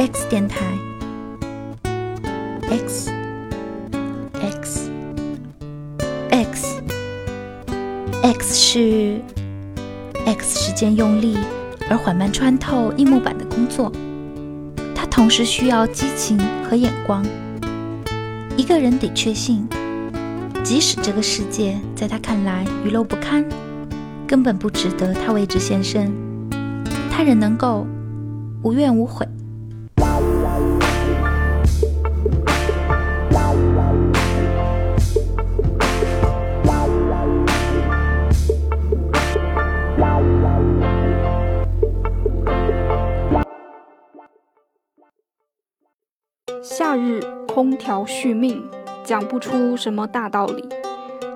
X 电台，X X X X 是 X 时间用力而缓慢穿透硬木板的工作，它同时需要激情和眼光。一个人得确信，即使这个世界在他看来愚陋不堪，根本不值得他为之献身，他仍能够无怨无悔。空调续命，讲不出什么大道理。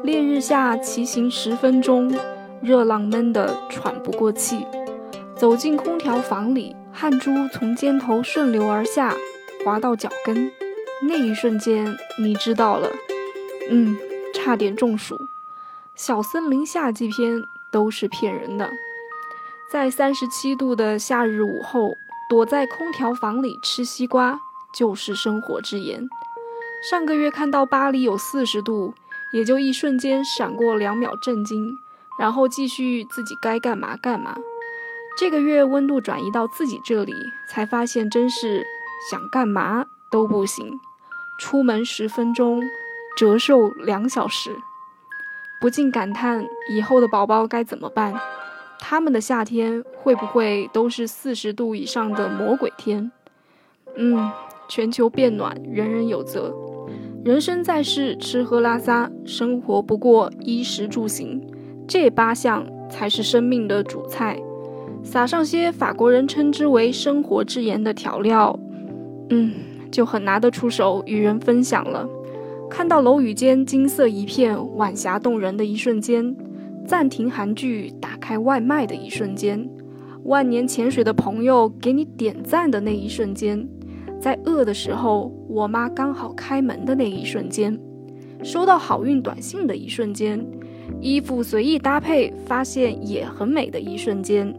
烈日下骑行十分钟，热浪闷得喘不过气。走进空调房里，汗珠从肩头顺流而下，滑到脚跟。那一瞬间，你知道了，嗯，差点中暑。小森林夏季篇都是骗人的。在三十七度的夏日午后，躲在空调房里吃西瓜。就是生活之言。上个月看到巴黎有四十度，也就一瞬间闪过两秒震惊，然后继续自己该干嘛干嘛。这个月温度转移到自己这里，才发现真是想干嘛都不行。出门十分钟，折寿两小时，不禁感叹以后的宝宝该怎么办？他们的夏天会不会都是四十度以上的魔鬼天？嗯。全球变暖，人人有责。人生在世，吃喝拉撒，生活不过衣食住行，这八项才是生命的主菜。撒上些法国人称之为“生活之盐”的调料，嗯，就很拿得出手与人分享了。看到楼宇间金色一片，晚霞动人的一瞬间；暂停韩剧，打开外卖的一瞬间；万年潜水的朋友给你点赞的那一瞬间。在饿的时候，我妈刚好开门的那一瞬间，收到好运短信的一瞬间，衣服随意搭配发现也很美的一瞬间，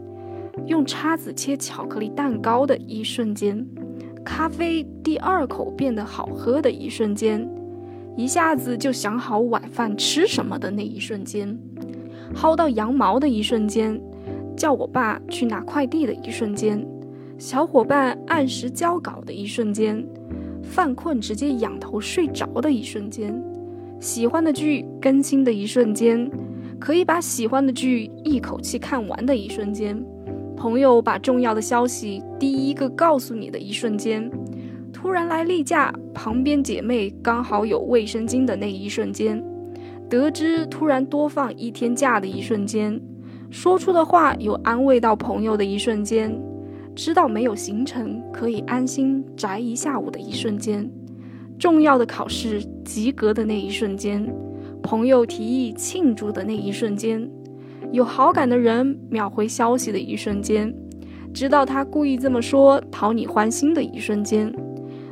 用叉子切巧克力蛋糕的一瞬间，咖啡第二口变得好喝的一瞬间，一下子就想好晚饭吃什么的那一瞬间，薅到羊毛的一瞬间，叫我爸去拿快递的一瞬间。小伙伴按时交稿的一瞬间，犯困直接仰头睡着的一瞬间，喜欢的剧更新的一瞬间，可以把喜欢的剧一口气看完的一瞬间，朋友把重要的消息第一个告诉你的一瞬间，突然来例假，旁边姐妹刚好有卫生巾的那一瞬间，得知突然多放一天假的一瞬间，说出的话有安慰到朋友的一瞬间。知道没有行程可以安心宅一下午的一瞬间，重要的考试及格的那一瞬间，朋友提议庆祝的那一瞬间，有好感的人秒回消息的一瞬间，知道他故意这么说讨你欢心的一瞬间，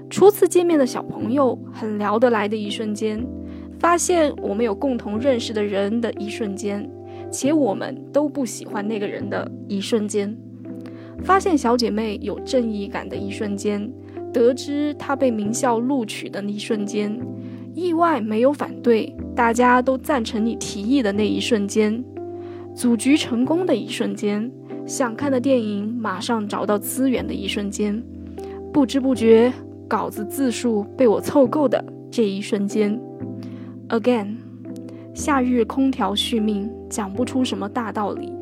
初次见面的小朋友很聊得来的一瞬间，发现我们有共同认识的人的一瞬间，且我们都不喜欢那个人的一瞬间。发现小姐妹有正义感的一瞬间，得知她被名校录取的那一瞬间，意外没有反对，大家都赞成你提议的那一瞬间，组局成功的一瞬间，想看的电影马上找到资源的一瞬间，不知不觉稿子字数被我凑够的这一瞬间，again，夏日空调续命，讲不出什么大道理。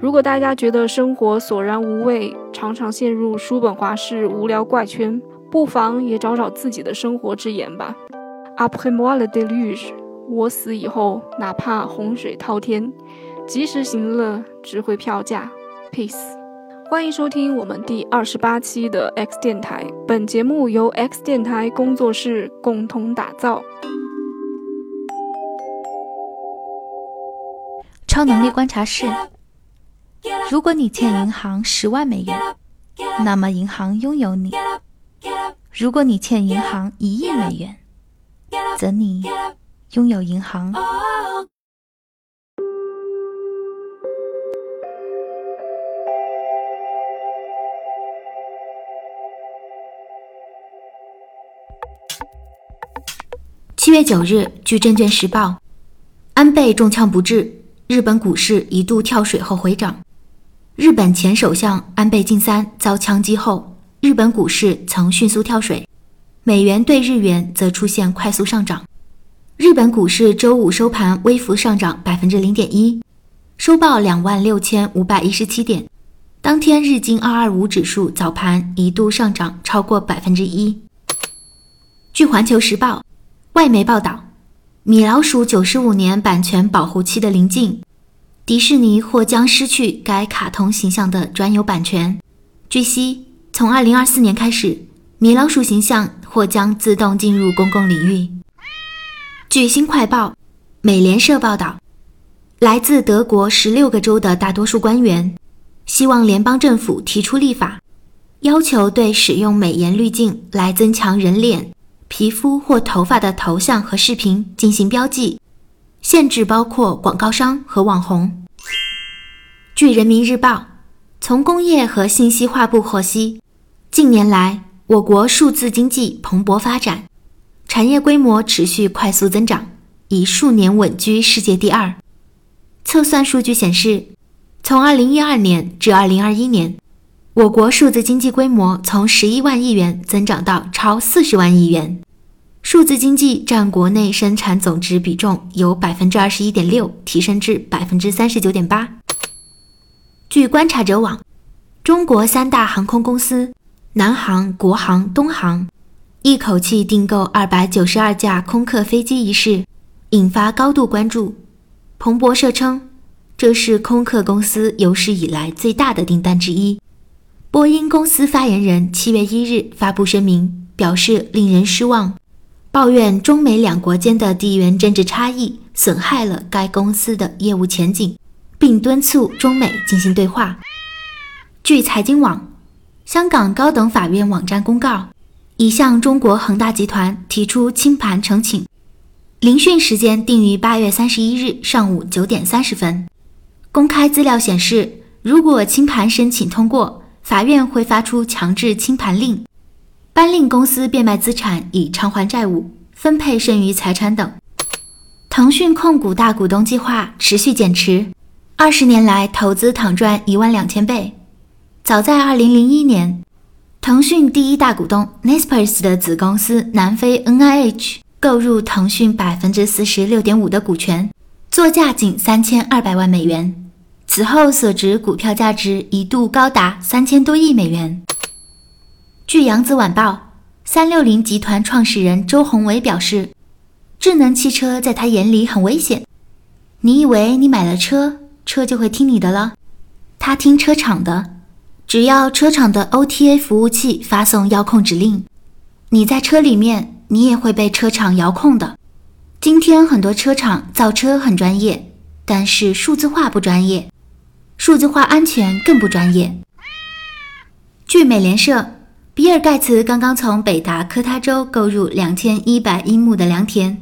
如果大家觉得生活索然无味，常常陷入叔本华式无聊怪圈，不妨也找找自己的生活之言吧。Après moi le déluge，我死以后，哪怕洪水滔天，及时行乐，值回票价。Peace，欢迎收听我们第二十八期的 X 电台。本节目由 X 电台工作室共同打造。超能力观察室。如果你欠银行十万美元那么银行拥有你。如果你欠银行一亿美元则你拥有银行。七月九日据证券时报安倍中枪不治日本股市一度跳水后回涨。日本前首相安倍晋三遭枪击后，日本股市曾迅速跳水，美元对日元则出现快速上涨。日本股市周五收盘微幅上涨百分之零点一，收报两万六千五百一十七点。当天日经二二五指数早盘一度上涨超过百分之一。据《环球时报》。外媒报道，米老鼠九十五年版权保护期的临近，迪士尼或将失去该卡通形象的专有版权。据悉，从二零二四年开始，米老鼠形象或将自动进入公共领域。据《新快报》、美联社报道，来自德国十六个州的大多数官员希望联邦政府提出立法，要求对使用美颜滤镜来增强人脸。皮肤或头发的头像和视频进行标记，限制包括广告商和网红。据人民日报，从工业和信息化部获悉，近年来我国数字经济蓬勃发展，产业规模持续快速增长，已数年稳居世界第二。测算数据显示，从2012年至2021年。我国数字经济规模从十一万亿元增长到超四十万亿元，数字经济占国内生产总值比重由百分之二十一点六提升至百分之三十九点八。据观察者网，中国三大航空公司南航、国航、东航一口气订购二百九十二架空客飞机一事引发高度关注。彭博社称，这是空客公司有史以来最大的订单之一。波音公司发言人七月一日发布声明，表示令人失望，抱怨中美两国间的地缘政治差异损害了该公司的业务前景，并敦促中美进行对话。据财经网，香港高等法院网站公告，已向中国恒大集团提出清盘呈请，聆讯时间定于八月三十一日上午九点三十分。公开资料显示，如果清盘申请通过，法院会发出强制清盘令，颁令公司变卖资产以偿还债务、分配剩余财产等。腾讯控股大股东计划持续减持，二十年来投资躺赚一万两千倍。早在二零零一年，腾讯第一大股东 Naspers 的子公司南非 NIH 购入腾讯百分之四十六点五的股权，作价仅三千二百万美元。此后所值股票价值一度高达三千多亿美元。据扬子晚报，三六零集团创始人周鸿祎表示，智能汽车在他眼里很危险。你以为你买了车，车就会听你的了？他听车厂的，只要车厂的 OTA 服务器发送遥控指令，你在车里面，你也会被车厂遥控的。今天很多车厂造车很专业，但是数字化不专业。数字化安全更不专业。据美联社，比尔盖茨刚刚从北达科他州购入两千一百英亩的良田。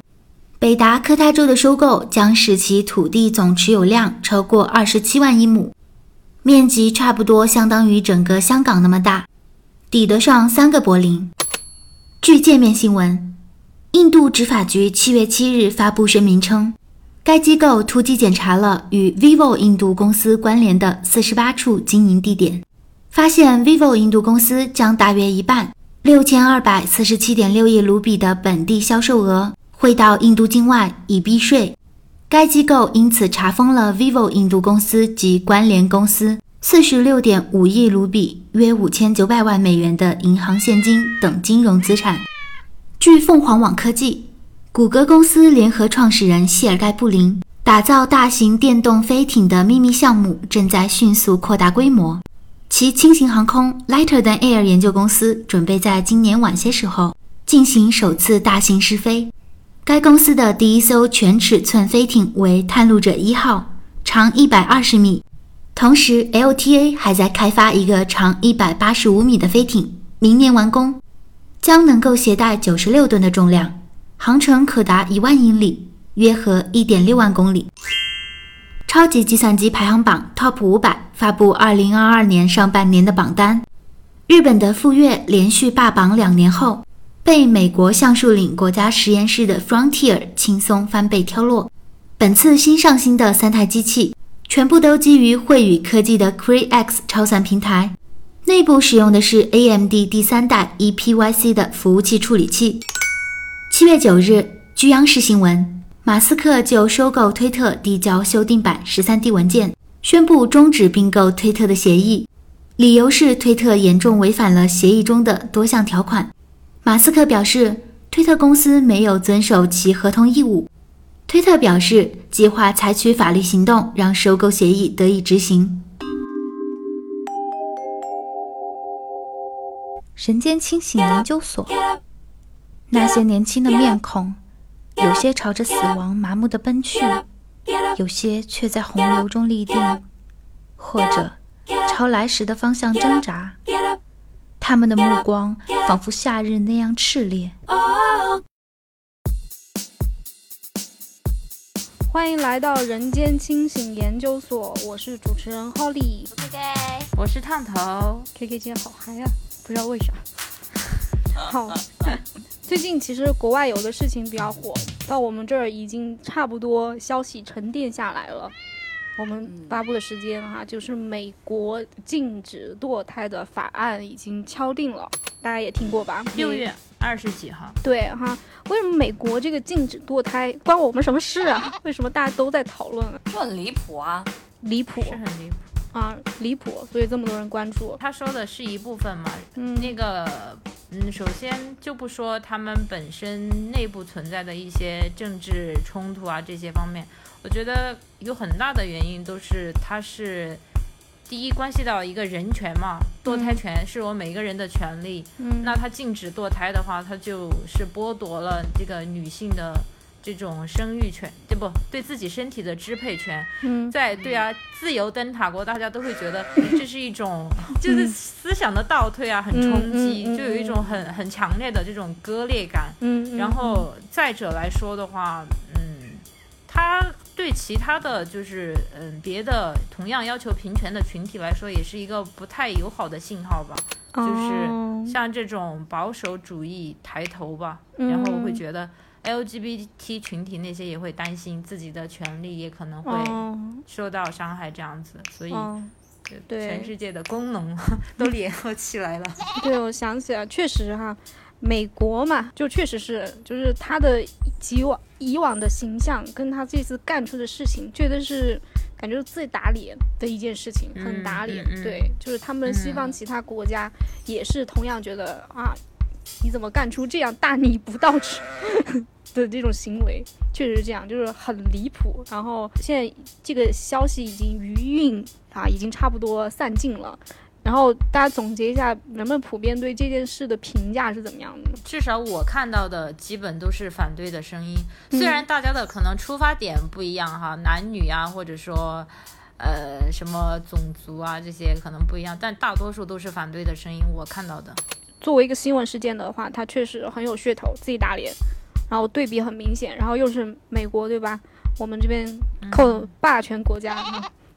北达科他州的收购将使其土地总持有量超过二十七万英亩，面积差不多相当于整个香港那么大，抵得上三个柏林。据界面新闻，印度执法局七月七日发布声明称。该机构突击检查了与 vivo 印度公司关联的四十八处经营地点，发现 vivo 印度公司将大约一半六千二百四十七点六亿卢比的本地销售额汇到印度境外以避税。该机构因此查封了 vivo 印度公司及关联公司四十六点五亿卢比（约五千九百万美元）的银行现金等金融资产。据凤凰网科技。谷歌公司联合创始人谢尔盖·布林打造大型电动飞艇的秘密项目正在迅速扩大规模。其轻型航空 Lighter than Air 研究公司准备在今年晚些时候进行首次大型试飞。该公司的第一艘全尺寸飞艇为“探路者一号”，长一百二十米。同时，LTA 还在开发一个长一百八十五米的飞艇，明年完工，将能够携带九十六吨的重量。航程可达一万英里，约合一点六万公里。超级计算机排行榜 TOP 五百发布二零二二年上半年的榜单，日本的富岳连续霸榜两年后，被美国橡树岭国家实验室的 Frontier 轻松翻倍挑落。本次新上新的三台机器，全部都基于惠宇科技的 Cray X 超算平台，内部使用的是 AMD 第三代 ePYC 的服务器处理器。七月九日，据央视新闻，马斯克就收购推特递交修订版十三 D 文件，宣布终止并购推特的协议。理由是推特严重违反了协议中的多项条款。马斯克表示，推特公司没有遵守其合同义务。推特表示，计划采取法律行动，让收购协议得以执行。人间清醒研究所，那些年轻的面孔，有些朝着死亡麻木的奔去，有些却在洪流中立定，或者。朝来时的方向挣扎，他们的目光仿佛夏日那样炽烈。欢迎来到人间清醒研究所，我是主持人 Holly，我是 K，我是烫头，K K 今天好嗨啊，不知道为啥。好，最近其实国外有的事情比较火，到我们这儿已经差不多消息沉淀下来了。我们发布的时间哈，就是美国禁止堕胎的法案已经敲定了，大家也听过吧？六月二十几号。对哈，为什么美国这个禁止堕胎关我们什么事啊？为什么大家都在讨论？就很离谱啊，离谱是很离谱啊，离谱，所以这么多人关注。他说的是一部分嘛，嗯，那个，嗯，首先就不说他们本身内部存在的一些政治冲突啊这些方面。我觉得有很大的原因都是，它是第一关系到一个人权嘛，堕胎权是我每个人的权利。嗯，那他禁止堕胎的话，他就是剥夺了这个女性的这种生育权，对不？对自己身体的支配权。嗯，在对啊，自由灯塔国，大家都会觉得 这是一种就是思想的倒退啊，很冲击，就有一种很很强烈的这种割裂感。嗯，然后再者来说的话，嗯，他。对其他的就是嗯别的同样要求平权的群体来说，也是一个不太友好的信号吧。就是像这种保守主义抬头吧，然后我会觉得 LGBT 群体那些也会担心自己的权利也可能会受到伤害这样子，所以对全世界的功能 都联合起来了。对，我想起来，确实哈。美国嘛，就确实是，就是他的以往以往的形象，跟他这次干出的事情，觉得是感觉最打脸的一件事情，很打脸。对，就是他们西方其他国家也是同样觉得啊，你怎么干出这样大逆不道 的这种行为？确实是这样，就是很离谱。然后现在这个消息已经余韵啊，已经差不多散尽了。然后大家总结一下，人们普遍对这件事的评价是怎么样的？至少我看到的基本都是反对的声音。虽然大家的可能出发点不一样哈，男女啊，或者说，呃，什么种族啊这些可能不一样，但大多数都是反对的声音。我看到的，作为一个新闻事件的话，它确实很有噱头，自己打脸，然后对比很明显，然后又是美国，对吧？我们这边靠霸权国家。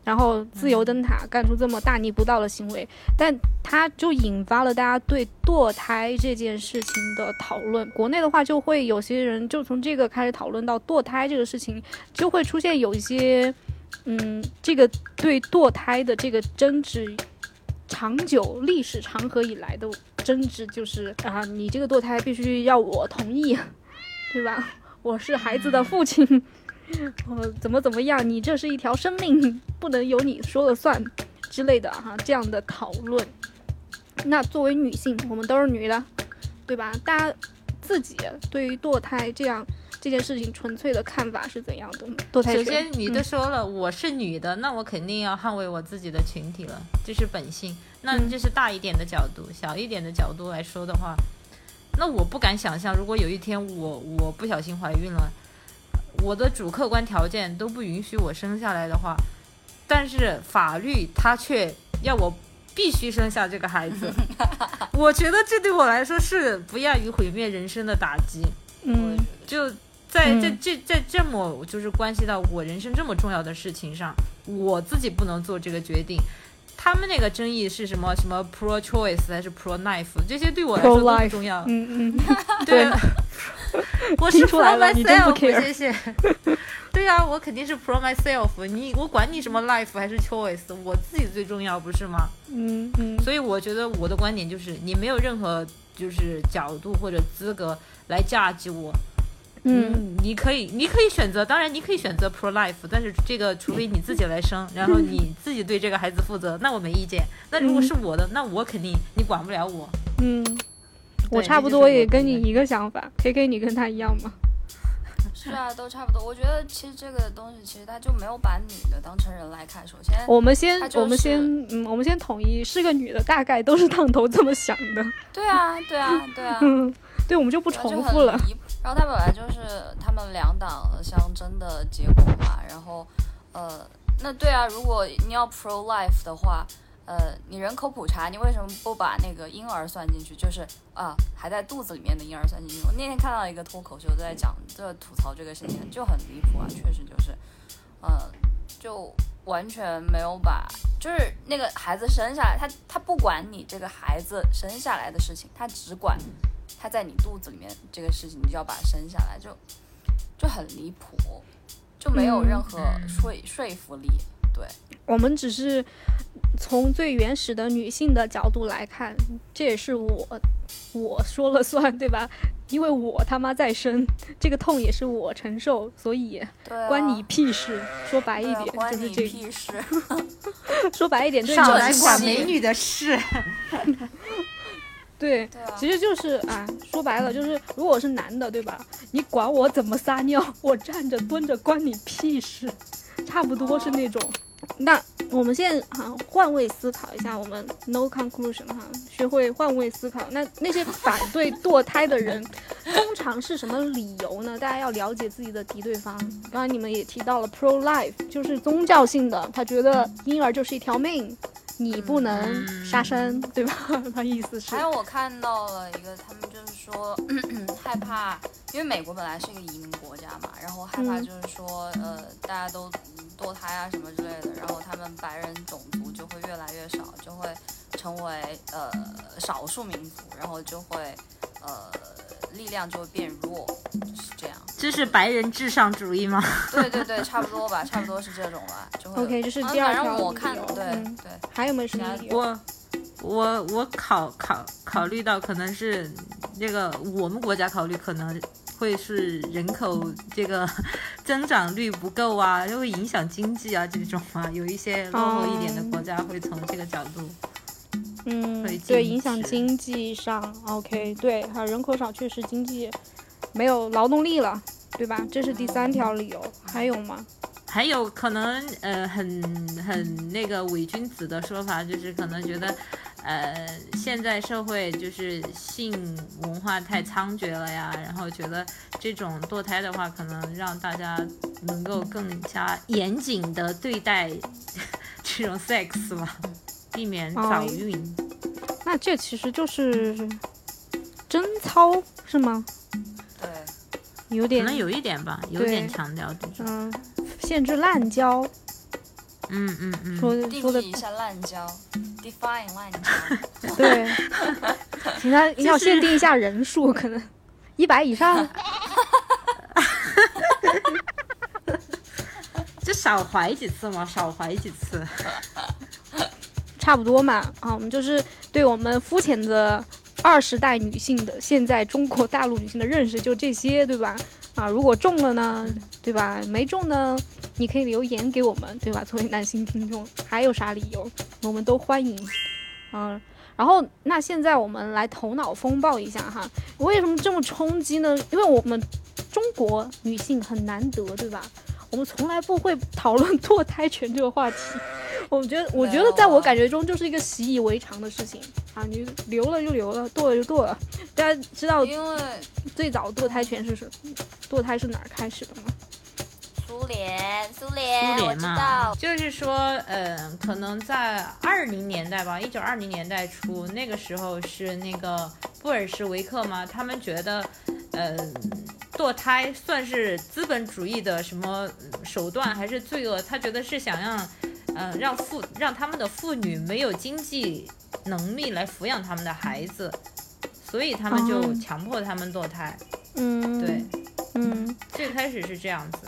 然后自由灯塔干出这么大逆不道的行为，但它就引发了大家对堕胎这件事情的讨论。国内的话，就会有些人就从这个开始讨论到堕胎这个事情，就会出现有一些，嗯，这个对堕胎的这个争执，长久历史长河以来的争执，就是啊，你这个堕胎必须要我同意，对吧？我是孩子的父亲。呃，怎么怎么样？你这是一条生命，不能由你说了算之类的哈，这样的讨论。那作为女性，我们都是女的，对吧？大家自己对于堕胎这样这件事情纯粹的看法是怎样的？堕胎首先，女的说了，我是女的，那我肯定要捍卫我自己的群体了，这是本性。那这是大一点的角度，小一点的角度来说的话，那我不敢想象，如果有一天我我不小心怀孕了。我的主客观条件都不允许我生下来的话，但是法律它却要我必须生下这个孩子，我觉得这对我来说是不亚于毁灭人生的打击。嗯，就在这这在这么就是关系到我人生这么重要的事情上，我自己不能做这个决定。他们那个争议是什么？什么 pro choice 还是 pro knife？这些对我来说都不重要。嗯嗯，对，我是 pro 了你真不 myself，care 谢谢。对啊，我肯定是 pro myself。你我管你什么 life 还是 choice，我自己最重要，不是吗？嗯嗯，所以我觉得我的观点就是，你没有任何就是角度或者资格来价值我。嗯，你可以，你可以选择，当然你可以选择 pro life，但是这个除非你自己来生，然后你自己对这个孩子负责，那我没意见。那如果是我的，那我肯定你管不了我。嗯，我差不多也跟你一个想法，K K 你跟他一样吗？是啊，都差不多。我觉得其实这个东西其实他就没有把女的当成人来看。首先，我们先，就是我们先，嗯，我们先统一，是个女的，大概都是烫头这么想的。对啊，对啊，对啊，嗯，对，我们就不重复了。离谱然后他本来就是他们两党相争的结果嘛。然后，呃，那对啊，如果你要 pro life 的话，呃，你人口普查，你为什么不把那个婴儿算进去？就是啊，还在肚子里面的婴儿算进去。我那天看到一个脱口秀在讲，这吐槽这个事情就很离谱啊，确实就是，呃，就完全没有把，就是那个孩子生下来，他他不管你这个孩子生下来的事情，他只管他在你肚子里面这个事情，你就要把他生下来，就就很离谱，就没有嗯任何说说服力。对，我们只是从最原始的女性的角度来看，这也是我我说了算，对吧？因为我他妈在生，这个痛也是我承受，所以关你屁事。说白一点，关你就是这个。屁事。说白一点，对少这来管美女的事。对，对啊，其实就是啊，说白了就是，如果我是男的，对吧？你管我怎么撒尿，我站着蹲着关你屁事，差不多是那种。那我们现在哈、换位思考一下，我们 no conclusion 哈，学会换位思考。那那些反对堕胎的人，通常是什么理由呢？大家要了解自己的敌对方。刚刚你们也提到了 pro life，就是宗教性的，他觉得婴儿就是一条命，你不能杀生，对吧？他意思是还。有我看到了一个，他们就是说 害怕，因为美国本来是一个移民国家嘛，然后害怕嗯就是说，呃，大家都嗯堕胎啊什么之类的，然后他们白人种族就会越来越少，就会成为呃少数民族，然后就会呃力量就会变弱，就是这样。这是白人至上主义吗？对对对，差不多吧，差不多是这种吧，就会。OK，这是嗯第二反条理正我看由对嗯对，还有没有什么理由？我我我考考考虑到可能是那个我们国家考虑可能会是人口这个 增长率不够啊，就会影响经济啊这种啊，有一些落后一点的国家会从这个角度。嗯会，对，影响经济上，OK，对，还有人口少，确实经济没有劳动力了，对吧？这是第三条理由，还有吗？还有可能呃很很那个伪君子的说法，就是可能觉得呃现在社会就是性文化太猖獗了呀，然后觉得这种堕胎的话，可能让大家能够更加严谨的对待这种 sex 吧，避免早孕。那这其实就是贞操是吗？对，有点可能有一点吧，有点强调这种。嗯，限制滥交，嗯嗯嗯。说定说的义一下滥交，define 滥交。对，请他要限定一下人数，可能一百以上。就少怀几次嘛，少怀几次。差不多嘛，啊，我们就是对我们肤浅的二十代女性的现在中国大陆女性的认识就这些，对吧？啊，如果中了呢，对吧？没中呢，你可以留言给我们，对吧？作为男性听众，还有啥理由，我们都欢迎。嗯，然后那现在我们来头脑风暴一下哈，为什么这么冲击呢？因为我们中国女性很难得，对吧？我们从来不会讨论 堕胎权这个话题。我觉得，我觉得在我感觉中就是一个习以为常的事情啊，你留了就留了，堕了就堕了。大家知道因为最早堕胎权是什堕胎是哪儿开始的吗？苏联，苏联，我知苏联嘛道，，就是说，呃，可能在二零年代吧，一九二零年代初，那个时候是那个布尔什维克嘛，他们觉得，呃，堕胎算是资本主义的什么嗯手段还是罪恶？他觉得是想让呃，让妇让他们的妇女没有经济能力来抚养他们的孩子，所以他们就哦强迫他们堕胎。嗯，对，嗯，最开始是这样子。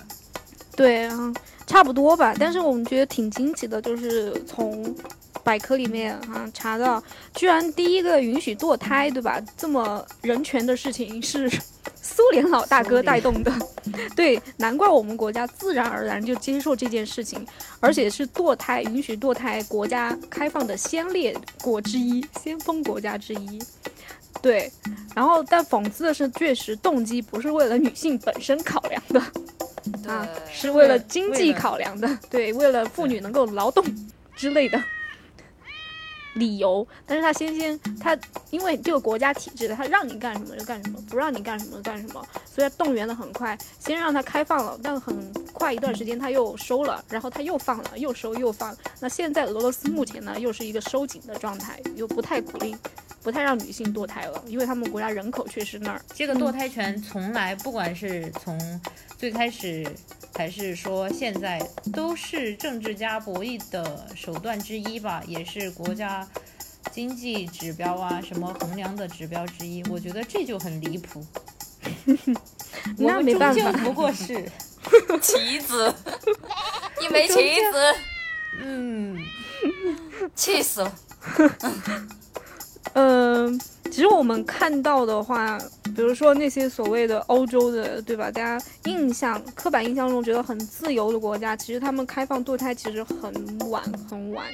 对啊，差不多吧。但是我们觉得挺惊奇的，就是从百科里面啊查到，居然第一个允许堕胎，对吧？这么人权的事情是 苏联老大哥带动的。对，难怪我们国家自然而然就接受这件事情，而且是堕胎允许堕胎国家开放的先烈国之一，先锋国家之一。对，然后但讽刺的是，确实动机不是为了女性本身考量的。啊，是为了经济考量的，对，为了妇女能够劳动之类的理由。但是他先先他因为这个国家体制的，他让你干什么就干什么，不让你干什么就干什么，所以他动员的很快，先让他开放了，但很快一段时间他又收了，然后他又放了，又收又放。那现在俄罗斯目前呢，又是一个收紧的状态，又不太鼓励。不太让女性堕胎了，因为他们国家人口确实那儿。这个堕胎权从来不管是从最开始还是说现在，都是政治家博弈的手段之一吧，也是国家经济指标啊什么衡量的指标之一。我觉得这就很离谱。我 那们终没办法究不过是，棋子，一枚棋子，嗯，气死了。嗯，其实我们看到的话，比如说那些所谓的欧洲的，对吧？大家印象、刻板印象中觉得很自由的国家，其实他们开放堕胎其实很晚很晚，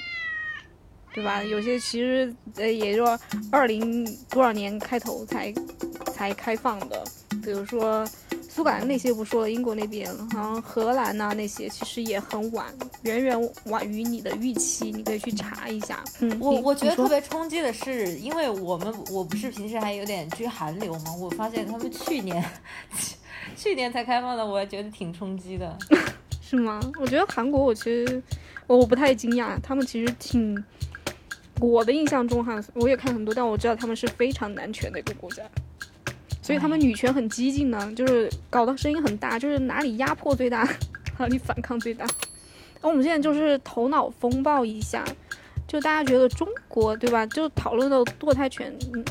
对吧？有些其实呃，也就二零多少年开头才才开放的，比如说苏格兰那些不说了，英国那边好像荷兰呐、那些其实也很晚，远远晚于你的预期，你可以去查一下。嗯，我我觉得特别冲击的是，因为我们我不是平时还有点追韩流嘛，我发现他们去年去年才开放的，我还觉得挺冲击的。是吗？我觉得韩国，我其实我不太惊讶，他们其实挺，我的印象中哈，我也看很多，但我知道他们是非常男权的一个国家，所以他们女权很激进呢，就是搞得声音很大，就是哪里压迫最大，哪里反抗最大。那我们现在就是头脑风暴一下，就大家觉得中国对吧？就讨论到堕胎权，嗯，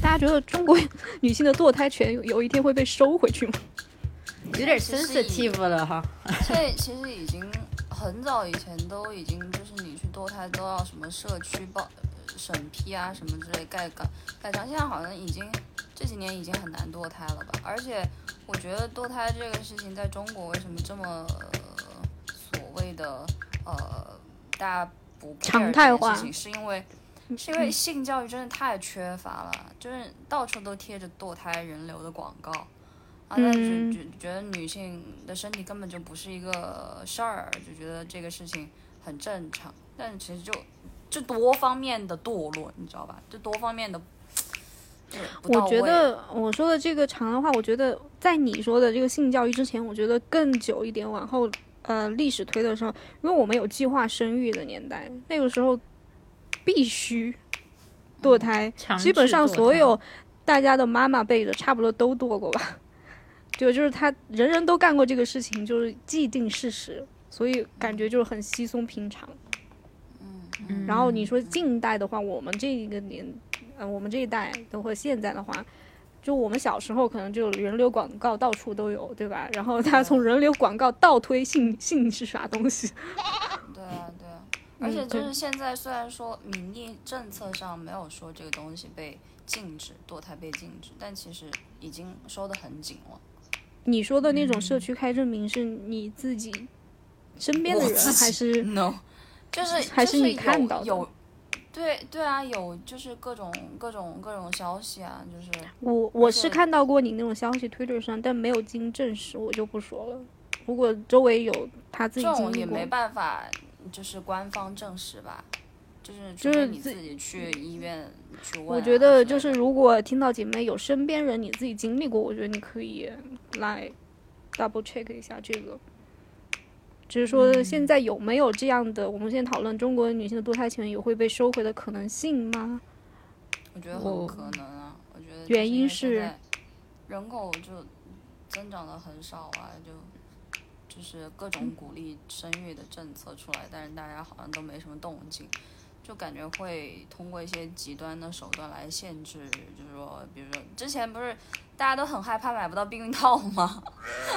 大家觉得中国女性的堕胎权有有一天会被收回去吗？有点 sensitive 了哈。所以其实已经很早以前都已经就是你去堕胎都要什么社区报审批啊什么之类盖盖盖章，现在好像已经这几年已经很难堕胎了吧？而且我觉得堕胎这个事情在中国为什么这么、呃所谓的呃大家不常态化事情，是因为是因为性教育真的太缺乏了，就是到处都贴着堕胎人流的广告。啊，那就嗯觉觉得女性的身体根本就不是一个事儿，就觉得这个事情很正常，但其实就就多方面的堕落，你知道吧？就多方面的，就我觉得我说的这个长的话，我觉得在你说的这个性教育之前，我觉得更久一点，往后呃历史推的时候，因为我们有计划生育的年代，那个时候必须堕胎，强基本上所有大家的妈妈辈的差不多都堕过吧。就就是他人人都干过这个事情，就是既定事实，所以感觉就是很稀松平常。嗯然后你说近代的话，我们这一个年，呃，我们这一代的或现在的话，就我们小时候可能就人流广告到处都有，对吧？然后他从人流广告倒推性性是啥东西，对啊，对啊，而且就是现在虽然说民意政策上没有说这个东西被禁止，堕胎被禁止，但其实已经收得很紧了。你说的那种社区开证明是你自己身边的人，还是？No，就是还是你看到的有有，对对啊，有就是各种各种各种消息啊，就是我我是看到过你那种消息，Twitter 上，但没有经证实，我就不说了。如果周围有他自己经历过种也没，办法，就是官方证实吧，就是就是你自己去医院去问啊、我觉得就是如果听到姐妹有身边人你自己经历过，我觉得你可以来 double check 一下这个。只是说现在有没有这样的，我们现在讨论中国女性的堕胎权有会被收回的可能性吗？我觉得很可能啊，我觉得原因是人口就增长的很少啊，就就是各种鼓励生育的政策出来，但是大家好像都没什么动静，就感觉会通过一些极端的手段来限制，就是说，比如说之前不是大家都很害怕买不到避孕套吗？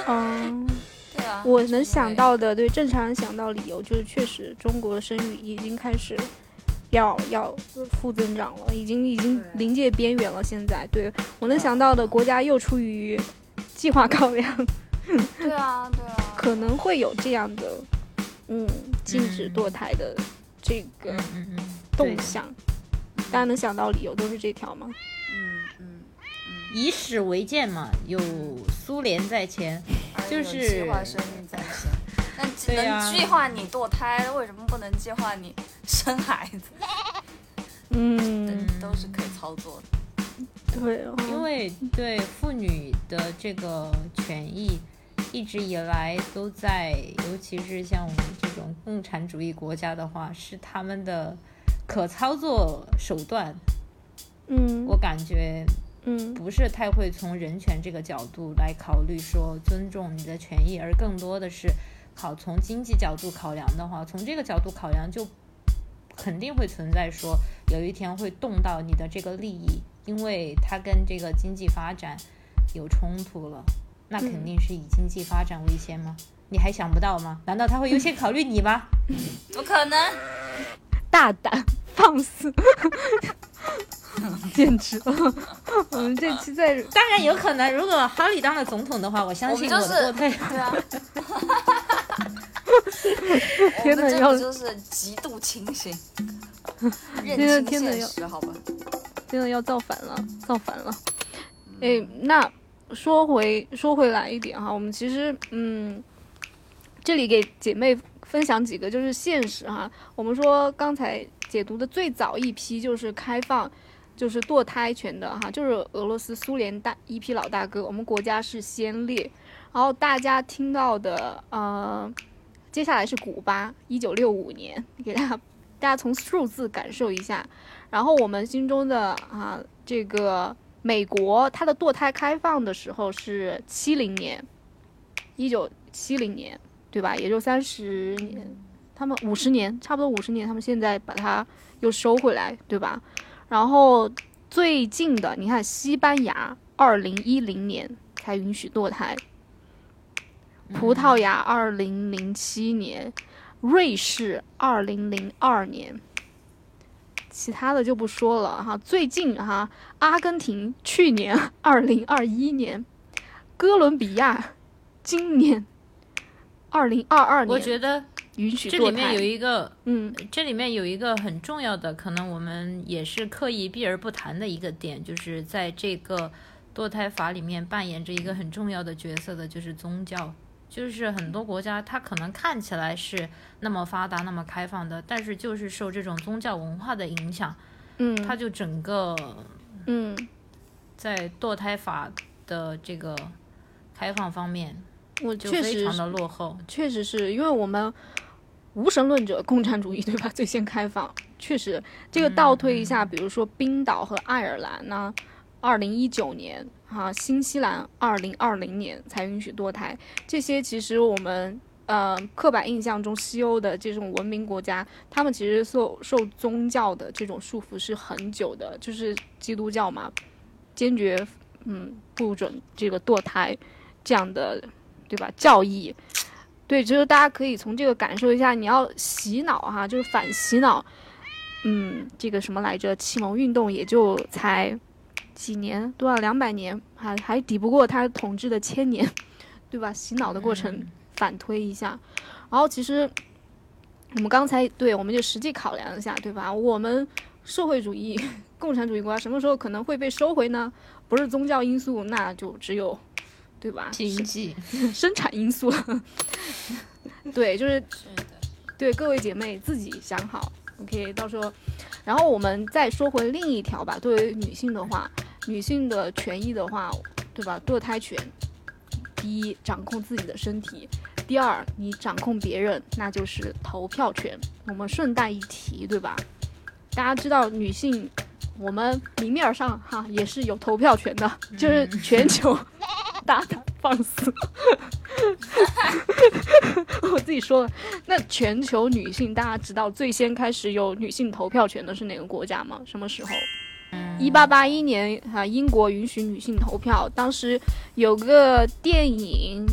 嗯，对啊，我能想到的，对正常人想到理由就是，确实中国的生育已经开始要要负增长了，已经已经临界边缘了。现在，对我能想到的国家又出于计划考量，对啊，对啊，可能会有这样的，嗯，禁止嗯堕胎的这个嗯嗯嗯，对动向。大家能想到理由都是这条吗？以史为鉴嘛，有苏联在前，就是计划生育在前。那只能计划你堕胎，为什么不能计划你生孩子？嗯，都是可以操作的。对哦，因为对妇女的这个权益，一直以来都在，尤其是像我们这种共产主义国家的话，是他们的可操作手段。嗯我感觉嗯不是太会从人权这个角度来考虑说尊重你的权益，而更多的是考从经济角度考量的话，从这个角度考量就肯定会存在说有一天会动到你的这个利益，因为它跟这个经济发展有冲突了，那肯定是以经济发展为先吗？你还想不到吗？难道他会优先考虑你吗？怎么可能？大胆放肆，简直了！我们这期在 当然有可能，如果哈里当了总统的话，我相信我我们就是。对啊，我天哪要们这个就是极度清醒，认清天哪要现实，好吧？真的要造反了，造反了。哎，那说回说回来一点哈，我们其实嗯，这里给姐妹分享几个就是现实哈。我们说刚才解读的最早一批就是开放，就是堕胎权的哈，就是俄罗斯、苏联大一批老大哥，我们国家是先烈。然后大家听到的呃，接下来是古巴，一九六五年，给大家大家从数字感受一下。然后我们心中的啊，这个美国它的堕胎开放的时候是七零年，一九七零年，对吧？也就三十年，他们五十年，差不多五十年，他们现在把它又收回来，对吧？然后最近的，你看西班牙二零一零年才允许堕胎，葡萄牙二零零七年，瑞士二零零二年。其他的就不说了哈。最近哈，阿根廷去年 二零二一年，哥伦比亚今年二零二二年我觉得这里面有。一个嗯这里面有一个很重要的，可能我们也是刻意避而不谈的一个点，就是在这个堕胎法里面扮演着一个很重要的角色的，就是宗教。就是很多国家，它可能看起来是那么发达、那么开放的，但是就是受这种宗教文化的影响，嗯，它就整个嗯在堕胎法的这个开放方面我就确实非常的落后。确实是因为我们无神论者共产主义对吧？最先开放，确实这个倒推一下，比如说冰岛和爱尔兰呢，二零一九年哈、新西兰二零二零年才允许堕胎，这些其实我们。呃，刻板印象中西欧的这种文明国家，他们其实受受宗教的这种束缚是很久的，就是基督教嘛，坚决嗯不准这个堕胎这样的，对吧？教义，对，就是大家可以从这个感受一下，你要洗脑哈，就是反洗脑。嗯，这个什么来着？启蒙运动也就才几年，多少两百年，还还抵不过他统治的千年，对吧？洗脑的过程反推一下，然后其实我们刚才对，我们就实际考量一下，对吧？我们社会主义、共产主义国家什么时候可能会被收回呢？不是宗教因素，那就只有，对吧？经济，生产因素。对，就是是的，对各位姐妹自己想好，OK，到时候，然后我们再说回另一条吧。对于女性的话，女性的权益的话，对吧？堕胎权，第一，掌控自己的身体；第二，你掌控别人，那就是投票权。我们顺带一提，对吧？大家知道女性，我们明面上哈也是有投票权的，就是全球 大胆放肆。我自己说了。那全球女性，大家知道最先开始有女性投票权的是哪个国家吗？什么时候？一八八一年啊，英国允许女性投票。当时有个电影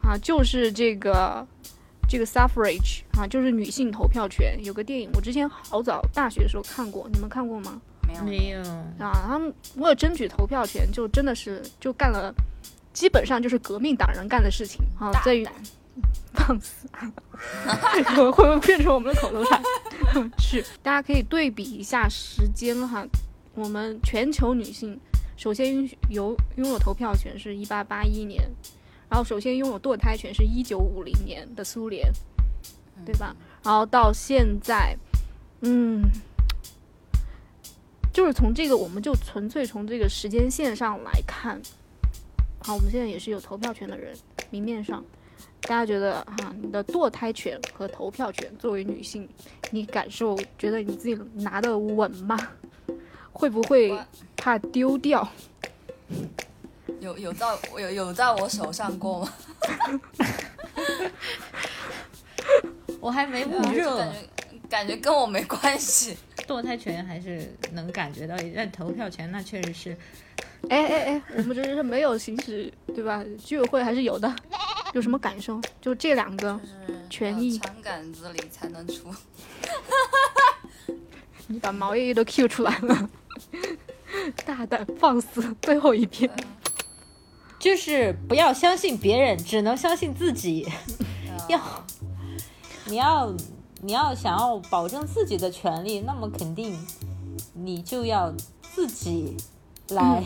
啊，就是这个这个 suffrage 啊，就是女性投票权。有个电影，我之前好早大学的时候看过，你们看过吗？没有没有啊，他们为了争取投票权，就真的是就干了，基本上就是革命党人干的事情啊，在于放肆，会不会变成我们的口头禅？是，大家可以对比一下时间哈。我们全球女性首先拥有拥有投票权是一八八一年，然后首先拥有堕胎权是一九五零年的苏联，对吧？然后到现在，嗯，就是从这个，我们就纯粹从这个时间线上来看，好，我们现在也是有投票权的人，明面上，大家觉得哈，你的堕胎权和投票权作为女性，你感受觉得你自己拿得稳吗？会不会怕丢掉？有有在有有在我手上过吗？我还没捂热，感觉跟我没关系。堕胎权还是能感觉到，但投票权那确实是。哎哎哎，我们这是没有行使对吧？居委会还是有的。有什么感受？就这两个权益，枪杆子里才能出。你把毛爷爷都 Q 出来了。大胆放肆！最后一遍，就是不要相信别人，只能相信自己。要，你要，你要想要保证自己的权利，那么肯定你就要自己来。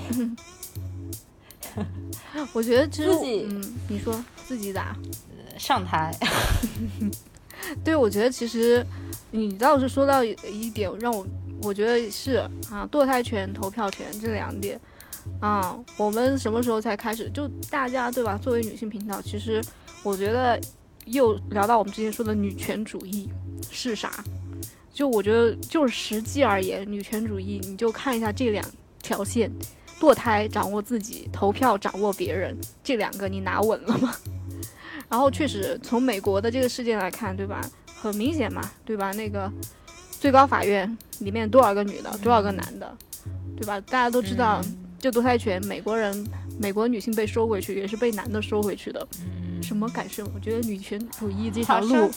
我觉得自己，嗯，你说自己咋上台？对，我觉得其实你倒是说到一点让我。我觉得是啊，堕胎权、投票权这两点，啊，我们什么时候才开始？就大家对吧？作为女性频道，其实我觉得又聊到我们之前说的女权主义是啥？就我觉得就是实际而言，女权主义你就看一下这两条线：堕胎掌握自己，投票掌握别人，这两个你拿稳了吗？然后确实从美国的这个事件来看，对吧？很明显嘛，对吧？那个。最高法院里面多少个女的，多少个男的，对吧？大家都知道，就堕胎权，美国人，美国女性被收回去，也是被男的收回去的。什么感受？我觉得女权主义这条路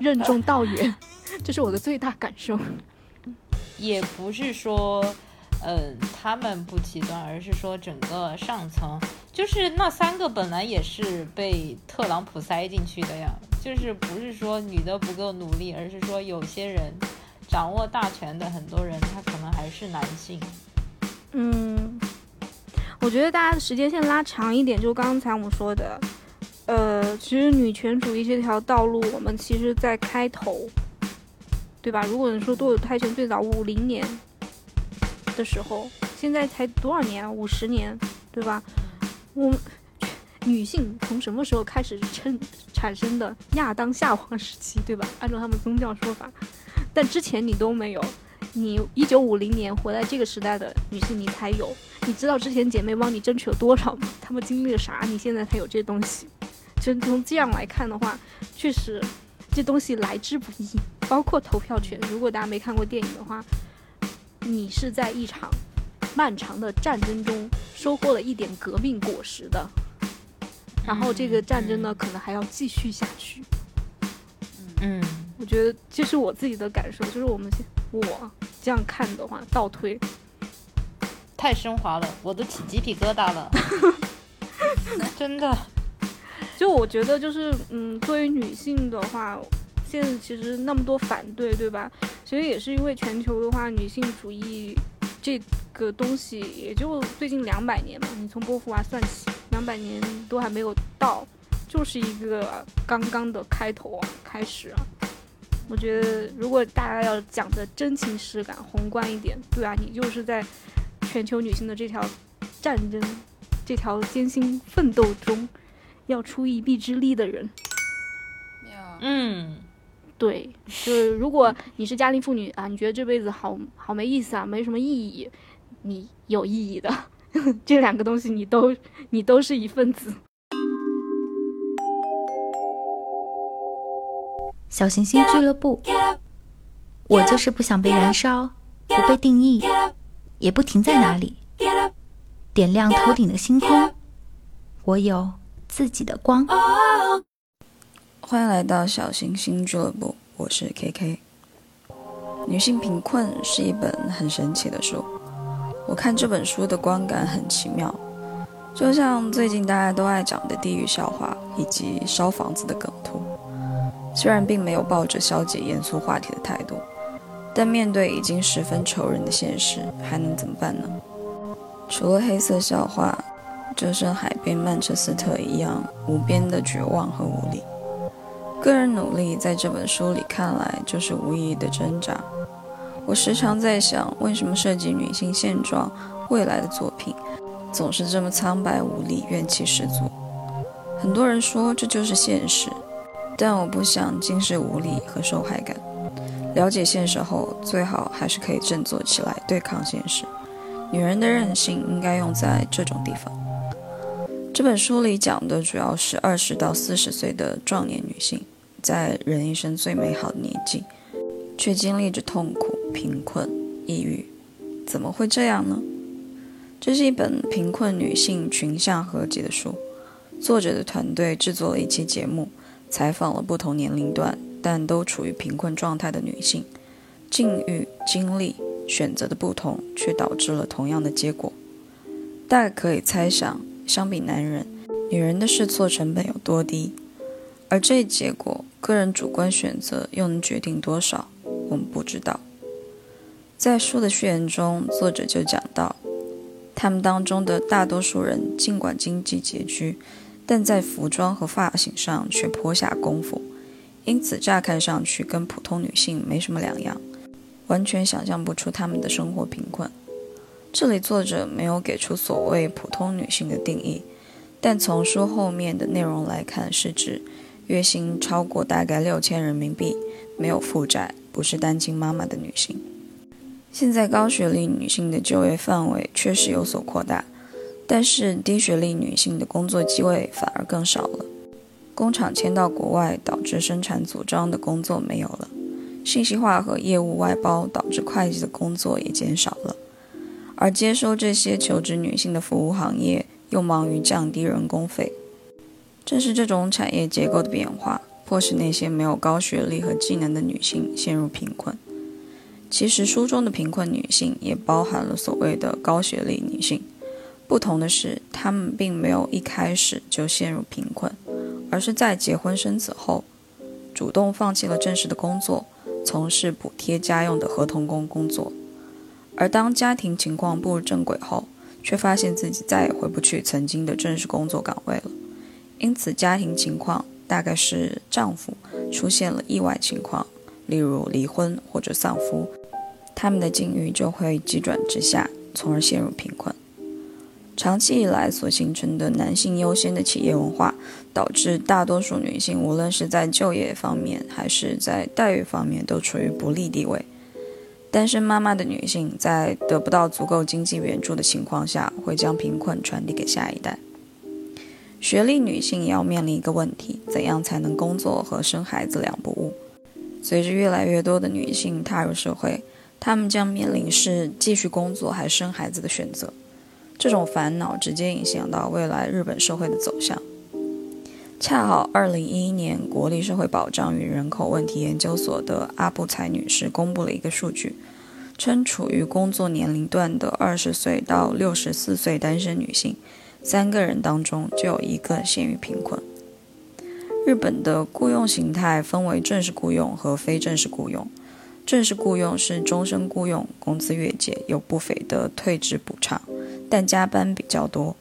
任重道远，这是我的最大感受。也不是说，嗯，他们不极端，而是说整个上层，就是那三个本来也是被特朗普塞进去的呀。就是不是说女的不够努力，而是说有些人。掌握大权的很多人，他可能还是男性。嗯，我觉得大家的时间线拉长一点，就刚才我们说的，呃，其实女权主义这条道路，我们其实在开头，对吧？如果你说堕胎权最早五零年的时候，现在才多少年？五十年，对吧？我女性从什么时候开始称产生的亚当夏娃时期，对吧？按照他们宗教说法。但之前你都没有，你一九五零年活在这个时代的女性你才有，你知道之前姐妹帮你争取了多少吗？她们经历了啥？你现在才有这东西。其实从这样来看的话，确实这东西来之不易。包括投票权，如果大家没看过电影的话，你是在一场漫长的战争中收获了一点革命果实的，然后这个战争呢，可能还要继续下去。嗯。我觉得这是我自己的感受，就是我们我这样看的话，倒推太升华了，我都起鸡皮疙瘩了，真的。就我觉得，就是嗯，作为女性的话，现在其实那么多反对，对吧？其实也是因为全球的话，女性主义这个东西也就最近两百年嘛，你从波伏娃算起，两百年都还没有到，就是一个刚刚的开头啊，开始啊。我觉得，如果大家要讲的真情实感、宏观一点，对啊，你就是在全球女性的这条战争、这条艰辛奋斗中，要出一臂之力的人。嗯，对，就是如果你是家庭妇女啊，你觉得这辈子好好没意思啊，没什么意义，你有意义的，这两个东西你都你都是一份子。小行星俱乐部。我就是不想被燃烧，不被定义，也不停在哪里，点亮头顶的星空。我有自己的光。欢迎来到小行星俱乐部，我是 KK。女性贫困是一本很神奇的书，我看这本书的观感很奇妙，就像最近大家都爱讲的地狱笑话以及烧房子的梗图。虽然并没有抱着消解严肃话题的态度。但面对已经十分愁人的现实，还能怎么办呢？除了黑色笑话，就像海边曼彻斯特一样无边的绝望和无力。个人努力在这本书里看来就是无意义的挣扎。我时常在想，为什么涉及女性现状、未来的作品，总是这么苍白无力、怨气十足？很多人说这就是现实，但我不想尽是无力和受害感。了解现实后，最好还是可以振作起来对抗现实。女人的韧性应该用在这种地方。这本书里讲的主要是二十到四十岁的壮年女性，在人一生最美好的年纪，却经历着痛苦、贫困、抑郁。怎么会这样呢？这是一本贫困女性群像合集的书。作者的团队制作了一期节目，采访了不同年龄段。但都处于贫困状态的女性，境遇、经历、选择的不同，却导致了同样的结果。大概可以猜想，相比男人，女人的试错成本有多低。而这一结果，个人主观选择又能决定多少，我们不知道。在书的序言中，作者就讲到，他们当中的大多数人尽管经济拮据，但在服装和发型上却颇下功夫。因此，乍看上去跟普通女性没什么两样，完全想象不出她们的生活贫困。这里作者没有给出所谓普通女性的定义，但从书后面的内容来看，是指月薪超过大概六千人民币、没有负债、不是单亲妈妈的女性。现在高学历女性的就业范围确实有所扩大，但是低学历女性的工作机会反而更少了。工厂迁到国外，导致生产组装的工作没有了；信息化和业务外包，导致会计的工作也减少了。而接收这些求职女性的服务行业，又忙于降低人工费。正是这种产业结构的变化，迫使那些没有高学历和技能的女性陷入贫困。其实，书中的贫困女性也包含了所谓的高学历女性，不同的是，他们并没有一开始就陷入贫困。而是在结婚生子后，主动放弃了正式的工作，从事补贴家用的合同工工作。而当家庭情况步入正轨后，却发现自己再也回不去曾经的正式工作岗位了。因此，家庭情况大概是丈夫出现了意外情况，例如离婚或者丧夫，他们的境遇就会急转直下，从而陷入贫困。长期以来所形成的男性优先的企业文化，导致大多数女性无论是在就业方面还是在待遇方面都处于不利地位。单身妈妈的女性在得不到足够经济援助的情况下，会将贫困传递给下一代。学历女性也要面临一个问题：怎样才能工作和生孩子两不误？随着越来越多的女性踏入社会，她们将面临是继续工作还是生孩子的选择。这种烦恼直接影响到未来日本社会的走向。恰好，二零一一年国立社会保障与人口问题研究所的阿布才女士公布了一个数据，称处于工作年龄段的二十岁到六十四岁单身女性，三个人当中就有一个陷于贫困。日本的雇佣形态分为正式雇佣和非正式雇佣。正式雇佣是终身雇佣，工资月结，有不菲的退职补偿，但加班比较多。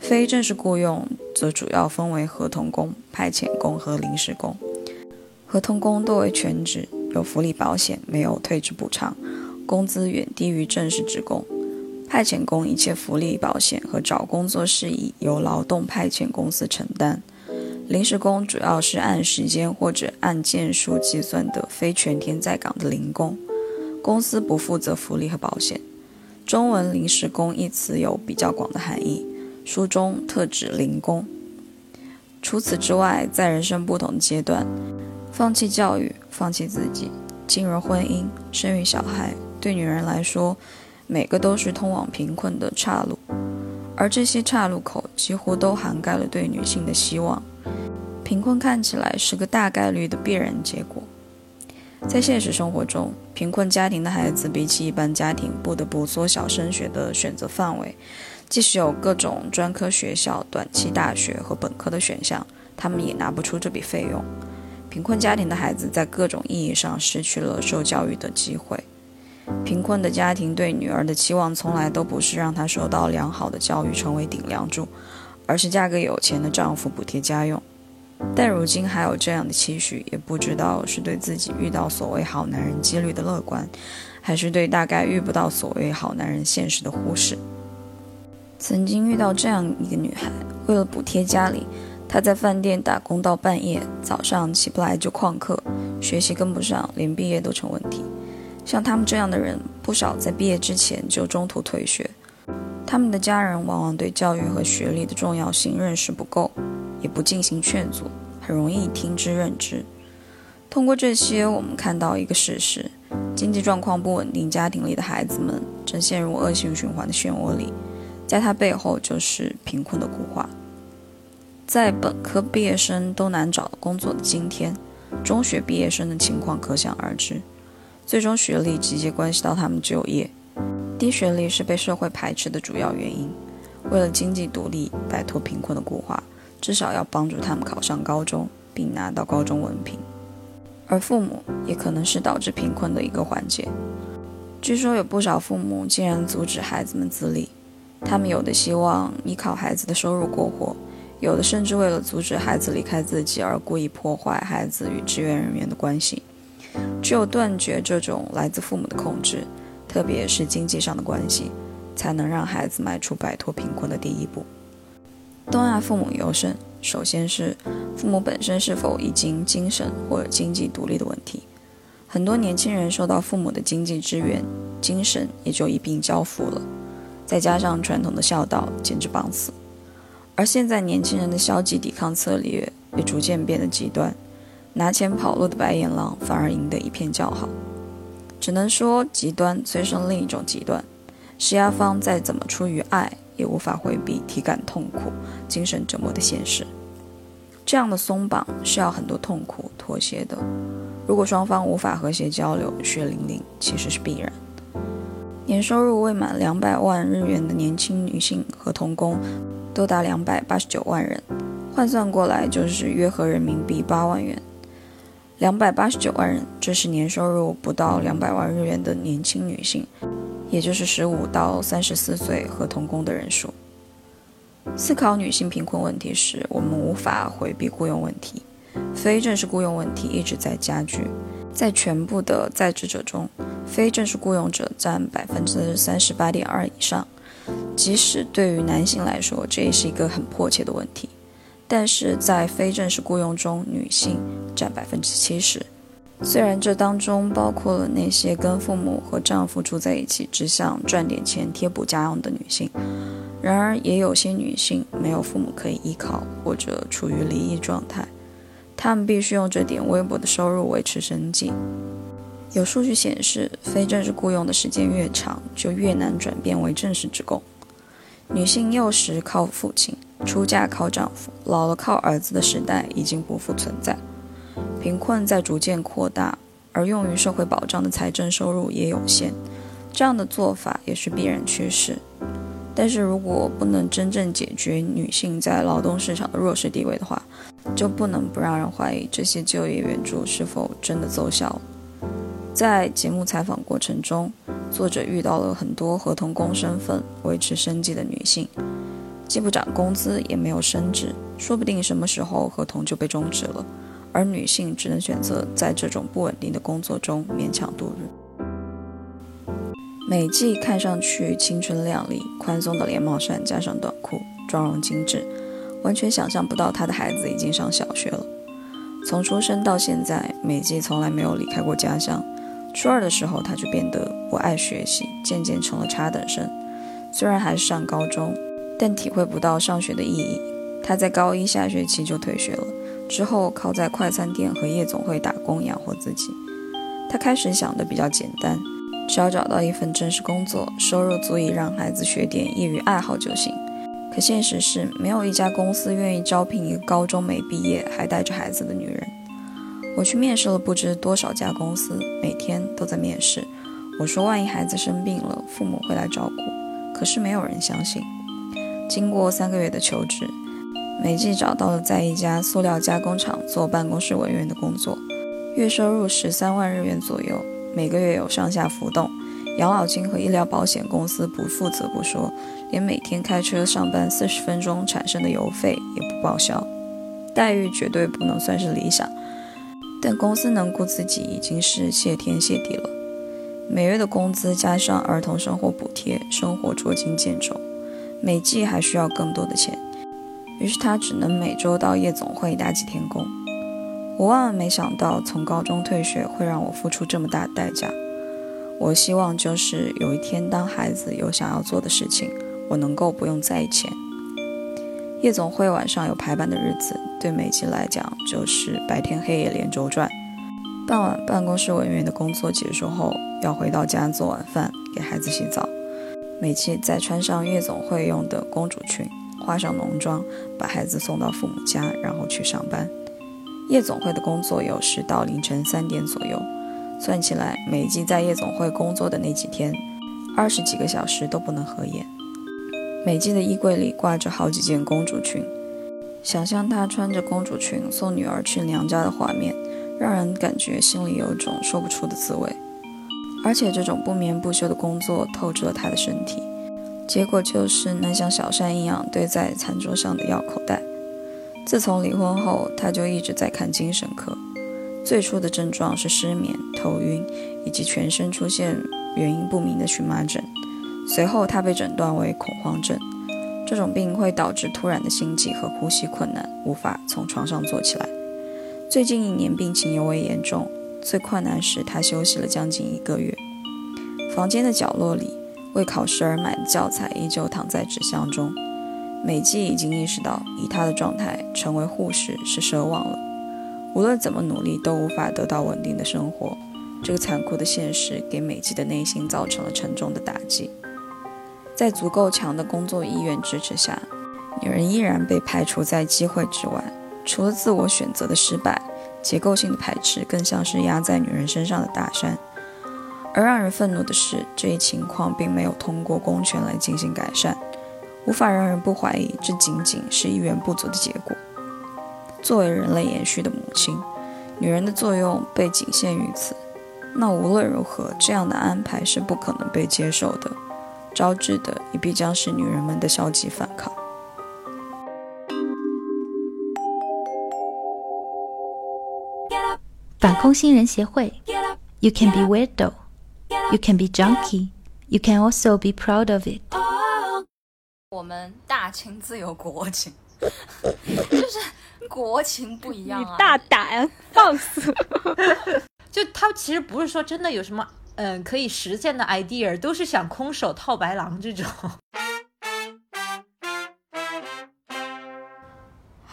非正式雇佣则主要分为合同工、派遣工和临时工。合同工多为全职，有福利保险，没有退职补偿，工资远低于正式职工。派遣工一切福利保险和找工作事宜由劳动派遣公司承担。临时工主要是按时间或者按件数计算的非全天在岗的零工，公司不负责福利和保险。中文“临时工”一词有比较广的含义，书中特指零工。除此之外，在人生不同阶段，放弃教育，放弃自己，进入婚姻，生育小孩，对女人来说，每个都是通往贫困的岔路，而这些岔路口几乎都涵盖了对女性的希望。贫困看起来是个大概率的必然结果。在现实生活中，贫困家庭的孩子比起一般家庭不得不缩小升学的选择范围，即使有各种专科学校、短期大学和本科的选项，他们也拿不出这笔费用。贫困家庭的孩子在各种意义上失去了受教育的机会。贫困的家庭对女儿的期望从来都不是让她受到良好的教育成为顶梁柱，而是嫁给有钱的丈夫补贴家用。但如今还有这样的期许，也不知道是对自己遇到所谓好男人几率的乐观，还是对大概遇不到所谓好男人现实的忽视。曾经遇到这样一个女孩，为了补贴家里，她在饭店打工到半夜，早上起不来就旷课，学习跟不上，连毕业都成问题。像他们这样的人，不少在毕业之前就中途退学，他们的家人往往对教育和学历的重要性认识不够。也不进行劝阻，很容易听之任之。通过这些，我们看到一个事实：经济状况不稳定家庭里的孩子们正陷入恶性循环的漩涡里，在它背后就是贫困的固化。在本科毕业生都难找工作的今天，中学毕业生的情况可想而知。最终学历直接关系到他们就业，低学历是被社会排斥的主要原因。为了经济独立，摆脱贫困的固化。至少要帮助他们考上高中，并拿到高中文凭，而父母也可能是导致贫困的一个环节。据说有不少父母竟然阻止孩子们自立，他们有的希望依靠孩子的收入过活，有的甚至为了阻止孩子离开自己而故意破坏孩子与支援人员的关系。只有断绝这种来自父母的控制，特别是经济上的关系，才能让孩子迈出摆脱贫困的第一步。东亚父母优胜，首先是父母本身是否已经精神或者经济独立的问题。很多年轻人受到父母的经济支援，精神也就一并交付了，再加上传统的孝道，简直绑死。而现在年轻人的消极抵抗策略也逐渐变得极端，拿钱跑路的白眼狼反而赢得一片叫好。只能说极端催生另一种极端，施压方再怎么出于爱。也无法回避体感痛苦、精神折磨的现实。这样的松绑是要很多痛苦妥协的。如果双方无法和谐交流，血淋淋其实是必然。年收入未满两百万日元的年轻女性和童工多达两百八十九万人，换算过来就是约合人民币八万元。两百八十九万人，这是年收入不到两百万日元的年轻女性。也就是十五到三十四岁和童工的人数。思考女性贫困问题时，我们无法回避雇佣问题，非正式雇佣问题一直在加剧。在全部的在职者中，非正式雇佣者占百分之三十八点二以上。即使对于男性来说，这也是一个很迫切的问题，但是在非正式雇佣中，女性占百分之七十。虽然这当中包括了那些跟父母和丈夫住在一起，只想赚点钱贴补家用的女性，然而也有些女性没有父母可以依靠，或者处于离异状态，她们必须用这点微薄的收入维持生计。有数据显示，非正式雇佣的时间越长，就越难转变为正式职工。女性幼时靠父亲，出嫁靠丈夫，老了靠儿子的时代已经不复存在。贫困在逐渐扩大，而用于社会保障的财政收入也有限，这样的做法也是必然趋势。但是如果不能真正解决女性在劳动市场的弱势地位的话，就不能不让人怀疑这些就业援助是否真的奏效。在节目采访过程中，作者遇到了很多合同工身份维持生计的女性，既不涨工资，也没有升职，说不定什么时候合同就被终止了。而女性只能选择在这种不稳定的工作中勉强度日。美纪看上去青春靓丽，宽松的连帽衫加上短裤，妆容精致，完全想象不到她的孩子已经上小学了。从出生到现在，美纪从来没有离开过家乡。初二的时候，她就变得不爱学习，渐渐成了差等生。虽然还是上高中，但体会不到上学的意义。他在高一下学期就退学了。之后靠在快餐店和夜总会打工养活自己。他开始想的比较简单，只要找到一份正式工作，收入足以让孩子学点业余爱好就行。可现实是，没有一家公司愿意招聘一个高中没毕业还带着孩子的女人。我去面试了不知多少家公司，每天都在面试。我说，万一孩子生病了，父母会来照顾，可是没有人相信。经过三个月的求职，美纪找到了在一家塑料加工厂做办公室文员的工作，月收入十三万日元左右，每个月有上下浮动，养老金和医疗保险公司不负责不说，连每天开车上班四十分钟产生的油费也不报销，待遇绝对不能算是理想。但公司能雇自己已经是谢天谢地了。每月的工资加上儿童生活补贴，生活捉襟见肘。每季还需要更多的钱，于是他只能每周到夜总会打几天工。我万万没想到，从高中退学会让我付出这么大代价。我希望就是有一天，当孩子有想要做的事情，我能够不用在意钱。夜总会晚上有排班的日子。对美纪来讲，就是白天黑夜连轴转。傍晚，办公室文员的工作结束后，要回到家做晚饭，给孩子洗澡。美纪再穿上夜总会用的公主裙，化上浓妆，把孩子送到父母家，然后去上班。夜总会的工作有时到凌晨三点左右，算起来，美纪在夜总会工作的那几天，二十几个小时都不能合眼。美纪的衣柜里挂着好几件公主裙。想象她穿着公主裙送女儿去娘家的画面，让人感觉心里有种说不出的滋味。而且这种不眠不休的工作透支了他的身体，结果就是能像小山一样堆在餐桌上的药口袋。自从离婚后，他就一直在看精神科。最初的症状是失眠、头晕，以及全身出现原因不明的荨麻疹。随后，他被诊断为恐慌症。这种病会导致突然的心悸和呼吸困难，无法从床上坐起来。最近一年病情尤为严重，最困难时他休息了将近一个月。房间的角落里，为考试而买的教材依旧躺在纸箱中。美纪已经意识到，以她的状态，成为护士是奢望了。无论怎么努力，都无法得到稳定的生活。这个残酷的现实给美纪的内心造成了沉重的打击。在足够强的工作意愿支持下，女人依然被排除在机会之外。除了自我选择的失败，结构性的排斥更像是压在女人身上的大山。而让人愤怒的是，这一情况并没有通过公权来进行改善，无法让人不怀疑这仅仅是意愿不足的结果。作为人类延续的母亲，女人的作用被仅限于此。那无论如何，这样的安排是不可能被接受的。招致的也必将是女人们的消极反抗。反空心人协会，You can be weirdo, you can be junkie, you can also be proud of it。我们大清自有国情，就是国情不一样啊！大胆放肆，就他其实不是说真的有什么。嗯，可以实现的 idea 都是想空手套白狼这种。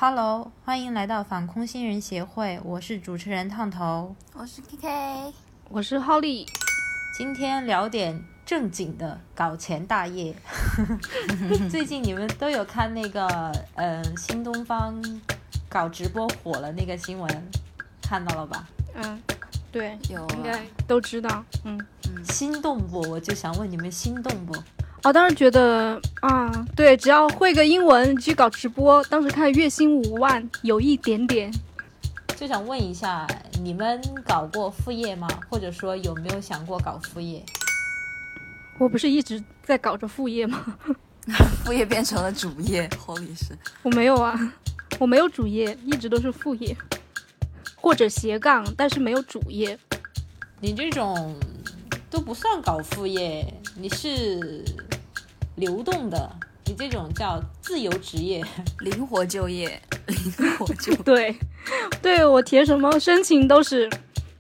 Hello，欢迎来到反空心人协会，我是主持人烫头，我是 KK，我是 Holly。今天聊点正经的搞钱大业。最近你们都有看那个嗯新东方搞直播火了那个新闻，看到了吧？嗯。对，有应该都知道，嗯嗯，心动不？我就想问你们心动不？哦，当时觉得啊，对，只要会个英文去搞直播，当时看月薪五万，有一点点。就想问一下，你们搞过副业吗？或者说有没有想过搞副业？我不是一直在搞着副业吗？副业变成了主业，好理是？我没有啊，我没有主业，一直都是副业。或者斜杠，但是没有主业。你这种都不算搞副业，你是流动的，你这种叫自由职业，灵活就业，灵活就 对，对我填什么申请都是，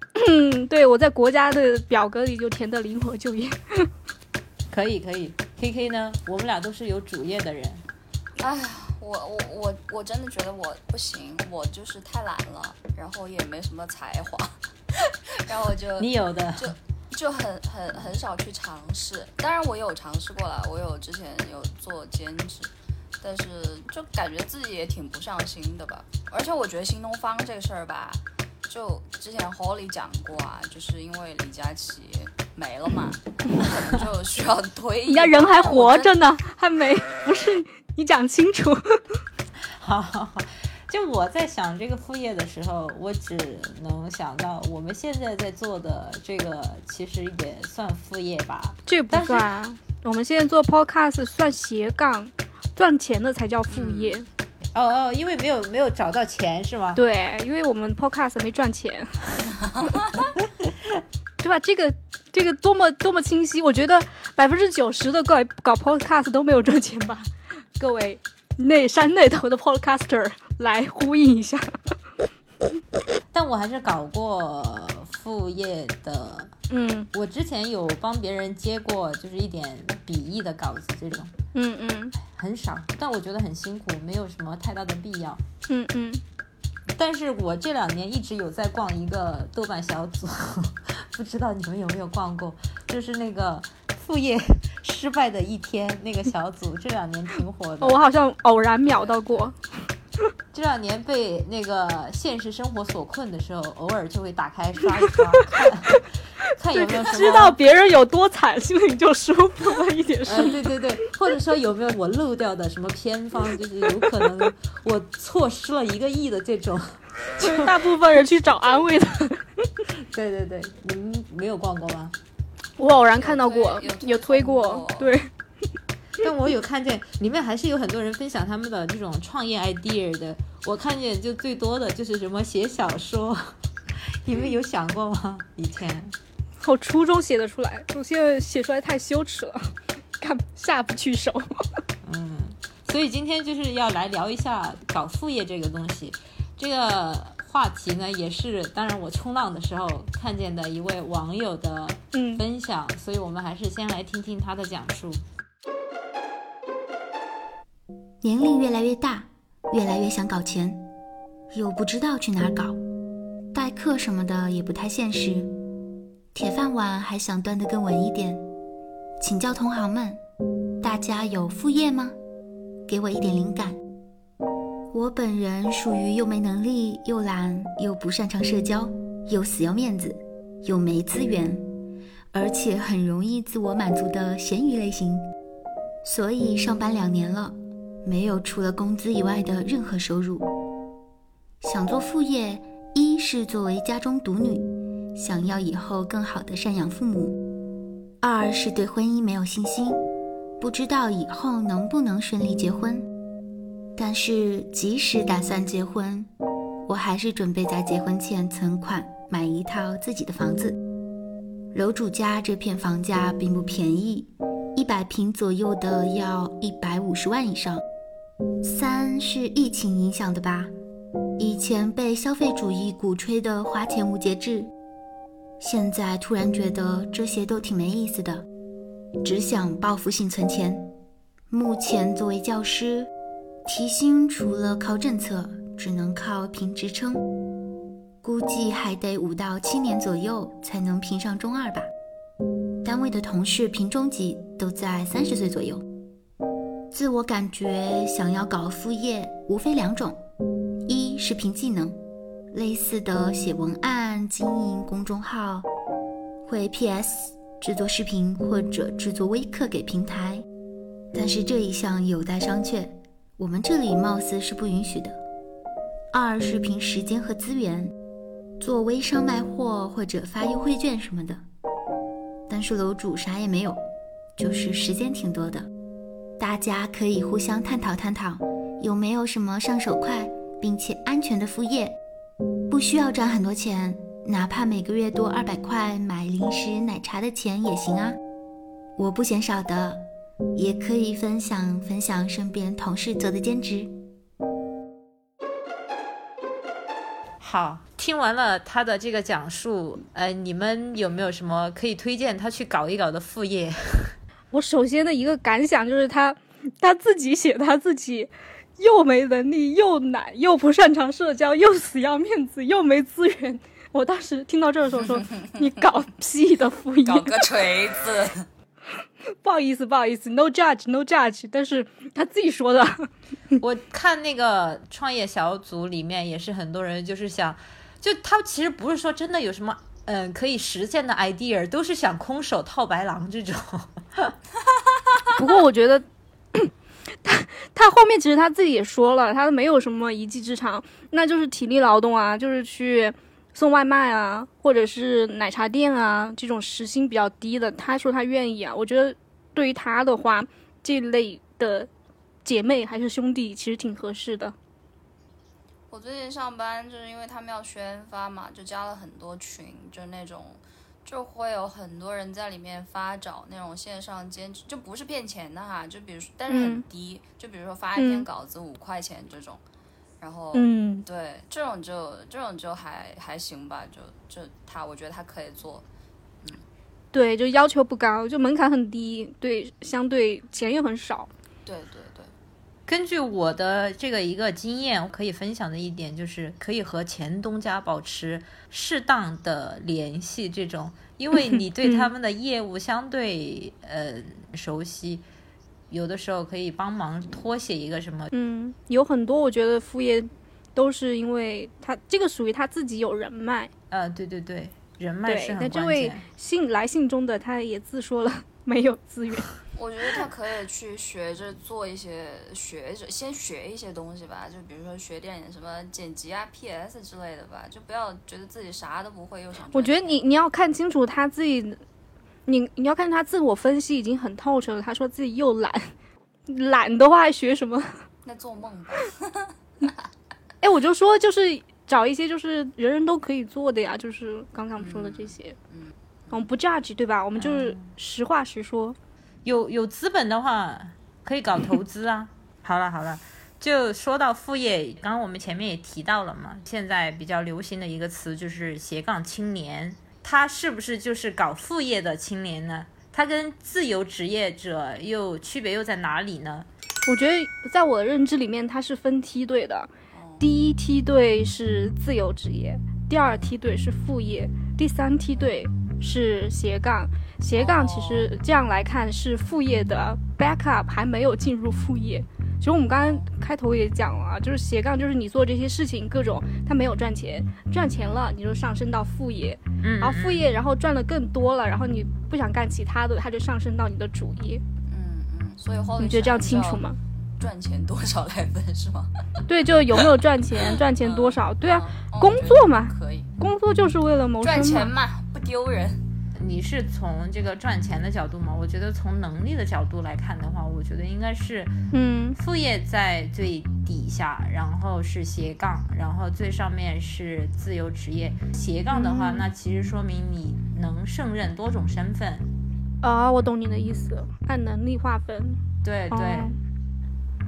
对我在国家的表格里就填的灵活就业。可以可以，K K 呢？我们俩都是有主业的人。哎呀。我我我我真的觉得我不行，我就是太懒了，然后也没什么才华，然后我就你有的就就很很很少去尝试。当然我有尝试过了，我有之前有做兼职，但是就感觉自己也挺不上心的吧。而且我觉得新东方这个事儿吧，就之前 Holly 讲过啊，就是因为李佳琦没了嘛，可 能就需要推。人家人还活着呢，还没不是。你讲清楚。好，好，好。就我在想这个副业的时候，我只能想到我们现在在做的这个，其实也算副业吧。这不算啊，我们现在做 podcast 算斜杠，赚钱的才叫副业。哦哦，因为没有没有找到钱是吗？对，因为我们 podcast 没赚钱。对吧？这个这个多么多么清晰，我觉得百分之九十的搞搞 podcast 都没有赚钱吧。各位内山那头的 podcaster 来呼应一下，但我还是搞过副业的。嗯，我之前有帮别人接过，就是一点笔译的稿子这种。嗯嗯，很少，但我觉得很辛苦，没有什么太大的必要。嗯嗯，但是我这两年一直有在逛一个豆瓣小组，不知道你们有没有逛过，就是那个。副业 失败的一天，那个小组这两年挺火的。我好像偶然秒到过。这两年被那个现实生活所困的时候，偶尔就会打开刷一刷，看看有没有什么。知道别人有多惨，心里就舒服了一点。嗯，对对对，或者说有没有我漏掉的什么偏方，就是有可能我错失了一个亿的这种。就是大部分人去找安慰的。对对对，你们没有逛过吗？我偶然看到过，有推过，对。但我有看见里面还是有很多人分享他们的这种创业 idea 的。我看见就最多的就是什么写小说，你们有想过吗？以前，我初中写的出来，我现在写出来太羞耻了，看下不去手。嗯，所以今天就是要来聊一下搞副业这个东西，这个。话题呢，也是当然我冲浪的时候看见的一位网友的分享，所以我们还是先来听听他的讲述。年龄越来越大，越来越想搞钱，又不知道去哪儿搞，代课什么的也不太现实，铁饭碗还想端得更稳一点。请教同行们，大家有副业吗？给我一点灵感。我本人属于又没能力又懒又不擅长社交又死要面子又没资源，而且很容易自我满足的咸鱼类型，所以上班两年了，没有除了工资以外的任何收入。想做副业，一是作为家中独女，想要以后更好的赡养父母；二是对婚姻没有信心，不知道以后能不能顺利结婚。但是，即使打算结婚，我还是准备在结婚前存款买一套自己的房子。楼主家这片房价并不便宜，一百平左右的要一百五十万以上。三是疫情影响的吧？以前被消费主义鼓吹的花钱无节制，现在突然觉得这些都挺没意思的，只想报复性存钱。目前作为教师。提薪除了靠政策，只能靠评职称，估计还得五到七年左右才能评上中二吧。单位的同事评中级都在三十岁左右。自我感觉想要搞副业，无非两种：一是凭技能，类似的写文案、经营公众号、会 PS、制作视频或者制作微课给平台，但是这一项有待商榷。我们这里貌似是不允许的。二是凭时间和资源，做微商卖货或者发优惠券什么的。但是楼主啥也没有，就是时间挺多的。大家可以互相探讨探讨，有没有什么上手快并且安全的副业，不需要赚很多钱，哪怕每个月多二百块买零食奶茶的钱也行啊。我不嫌少的。也可以分享分享身边同事做的兼职。好，听完了他的这个讲述，呃，你们有没有什么可以推荐他去搞一搞的副业？我首先的一个感想就是他他自己写他自己又没能力，又懒，又不擅长社交，又死要面子，又没资源。我当时听到这的时候说：“ 你搞屁的副业，搞个锤子。” 不好意思，不好意思，no judge，no judge。但是他自己说的。我看那个创业小组里面也是很多人，就是想，就他其实不是说真的有什么嗯可以实现的 idea，都是想空手套白狼这种。不过我觉得。他他后面其实他自己也说了，他没有什么一技之长，那就是体力劳动啊，就是去送外卖啊，或者是奶茶店啊这种时薪比较低的。他说他愿意啊，我觉得对于他的话，这类的姐妹还是兄弟其实挺合适的。我最近上班就是因为他们要宣发嘛，就加了很多群，就那种。就会有很多人在里面发找那种线上兼职，就不是骗钱的哈，就比如说，但是很低，就比如说发一篇稿子五块钱这种，然后，嗯，对，这种就这种就还还行吧，就就他，我觉得他可以做，嗯，对，就要求不高，就门槛很低，对，相对钱又很少，对对对。根据我的这个一个经验，我可以分享的一点就是，可以和前东家保持适当的联系，这种，因为你对 他们的业务相对呃熟悉，有的时候可以帮忙拖写一个什么。嗯，有很多我觉得副业都是因为他这个属于他自己有人脉。呃，对对对，人脉是很关键。那这位信来信中的他也自说了没有资源。我觉得他可以去学着做一些，学着先学一些东西吧，就比如说学点什么剪辑啊、PS 之类的吧，就不要觉得自己啥都不会又想。我觉得你你要看清楚他自己，你你要看他自我分析已经很透彻了。他说自己又懒，懒的话还学什么？那做梦吧。哎，我就说就是找一些就是人人都可以做的呀，就是刚刚说的这些。嗯。我们不 judge 对吧？我们就是实话实说。有有资本的话，可以搞投资啊。好了好了，就说到副业，刚刚我们前面也提到了嘛，现在比较流行的一个词就是斜杠青年，他是不是就是搞副业的青年呢？他跟自由职业者又区别又在哪里呢？我觉得在我的认知里面，它是分梯队的，第一梯队是自由职业，第二梯队是副业，第三梯队是斜杠。斜杠其实这样来看是副业的 backup，还没有进入副业。其实我们刚刚开头也讲了，就是斜杠就是你做这些事情各种，它没有赚钱，赚钱了你就上升到副业，然后副业然后赚的更多了，然后你不想干其他的，它就上升到你的主业。嗯嗯，所以后你觉得这样清楚吗？赚钱多少来分是吗？对，就有没有赚钱，赚钱多少？对啊，工作嘛，可以，工作就是为了谋生赚钱嘛，不丢人。你是从这个赚钱的角度吗？我觉得从能力的角度来看的话，我觉得应该是，嗯，副业在最底下，然后是斜杠，然后最上面是自由职业。斜杠的话，那其实说明你能胜任多种身份。啊，我懂你的意思，按能力划分。对对。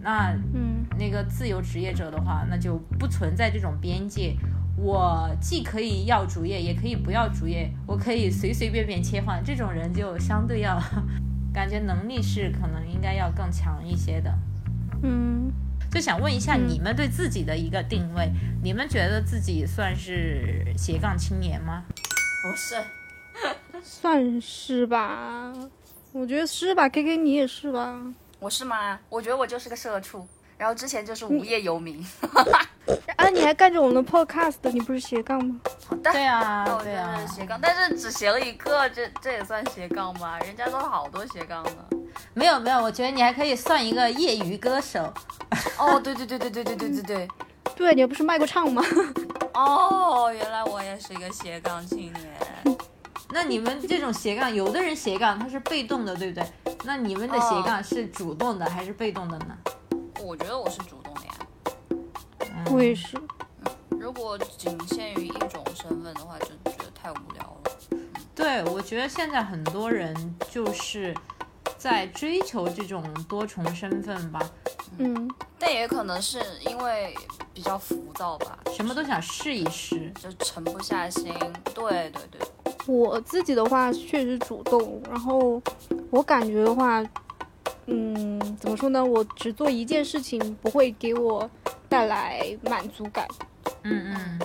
那嗯，那个自由职业者的话，那就不存在这种边界。我既可以要主页，也可以不要主页，我可以随随便便切换。这种人就相对要，感觉能力是可能应该要更强一些的。嗯，就想问一下你们对自己的一个定位，你们觉得自己算是斜杠青年吗？不是，算是吧。我觉得是吧？K K 你也是吧？我是吗？我觉得我就是个社畜。然后之前就是无业游民，啊，你还干着我们的 podcast，你不是斜杠吗？好的，对啊，对啊，斜杠，但是只斜了一个，这这也算斜杠吗？人家都好多斜杠呢。没有没有，我觉得你还可以算一个业余歌手。哦，对对对对对对对对对，对你不是卖过唱吗？哦，原来我也是一个斜杠青年。那你们这种斜杠，有的人斜杠他是被动的，对不对？那你们的斜杠是主动的还是被动的呢？我觉得我是主动我也是。如果仅限于一种身份的话，就觉得太无聊了。对，我觉得现在很多人就是在追求这种多重身份吧。嗯，但也可能是因为比较浮躁吧，什么都想试一试，就沉不下心。对对对，我自己的话确实主动，然后我感觉的话。嗯，怎么说呢？我只做一件事情不会给我带来满足感。嗯嗯，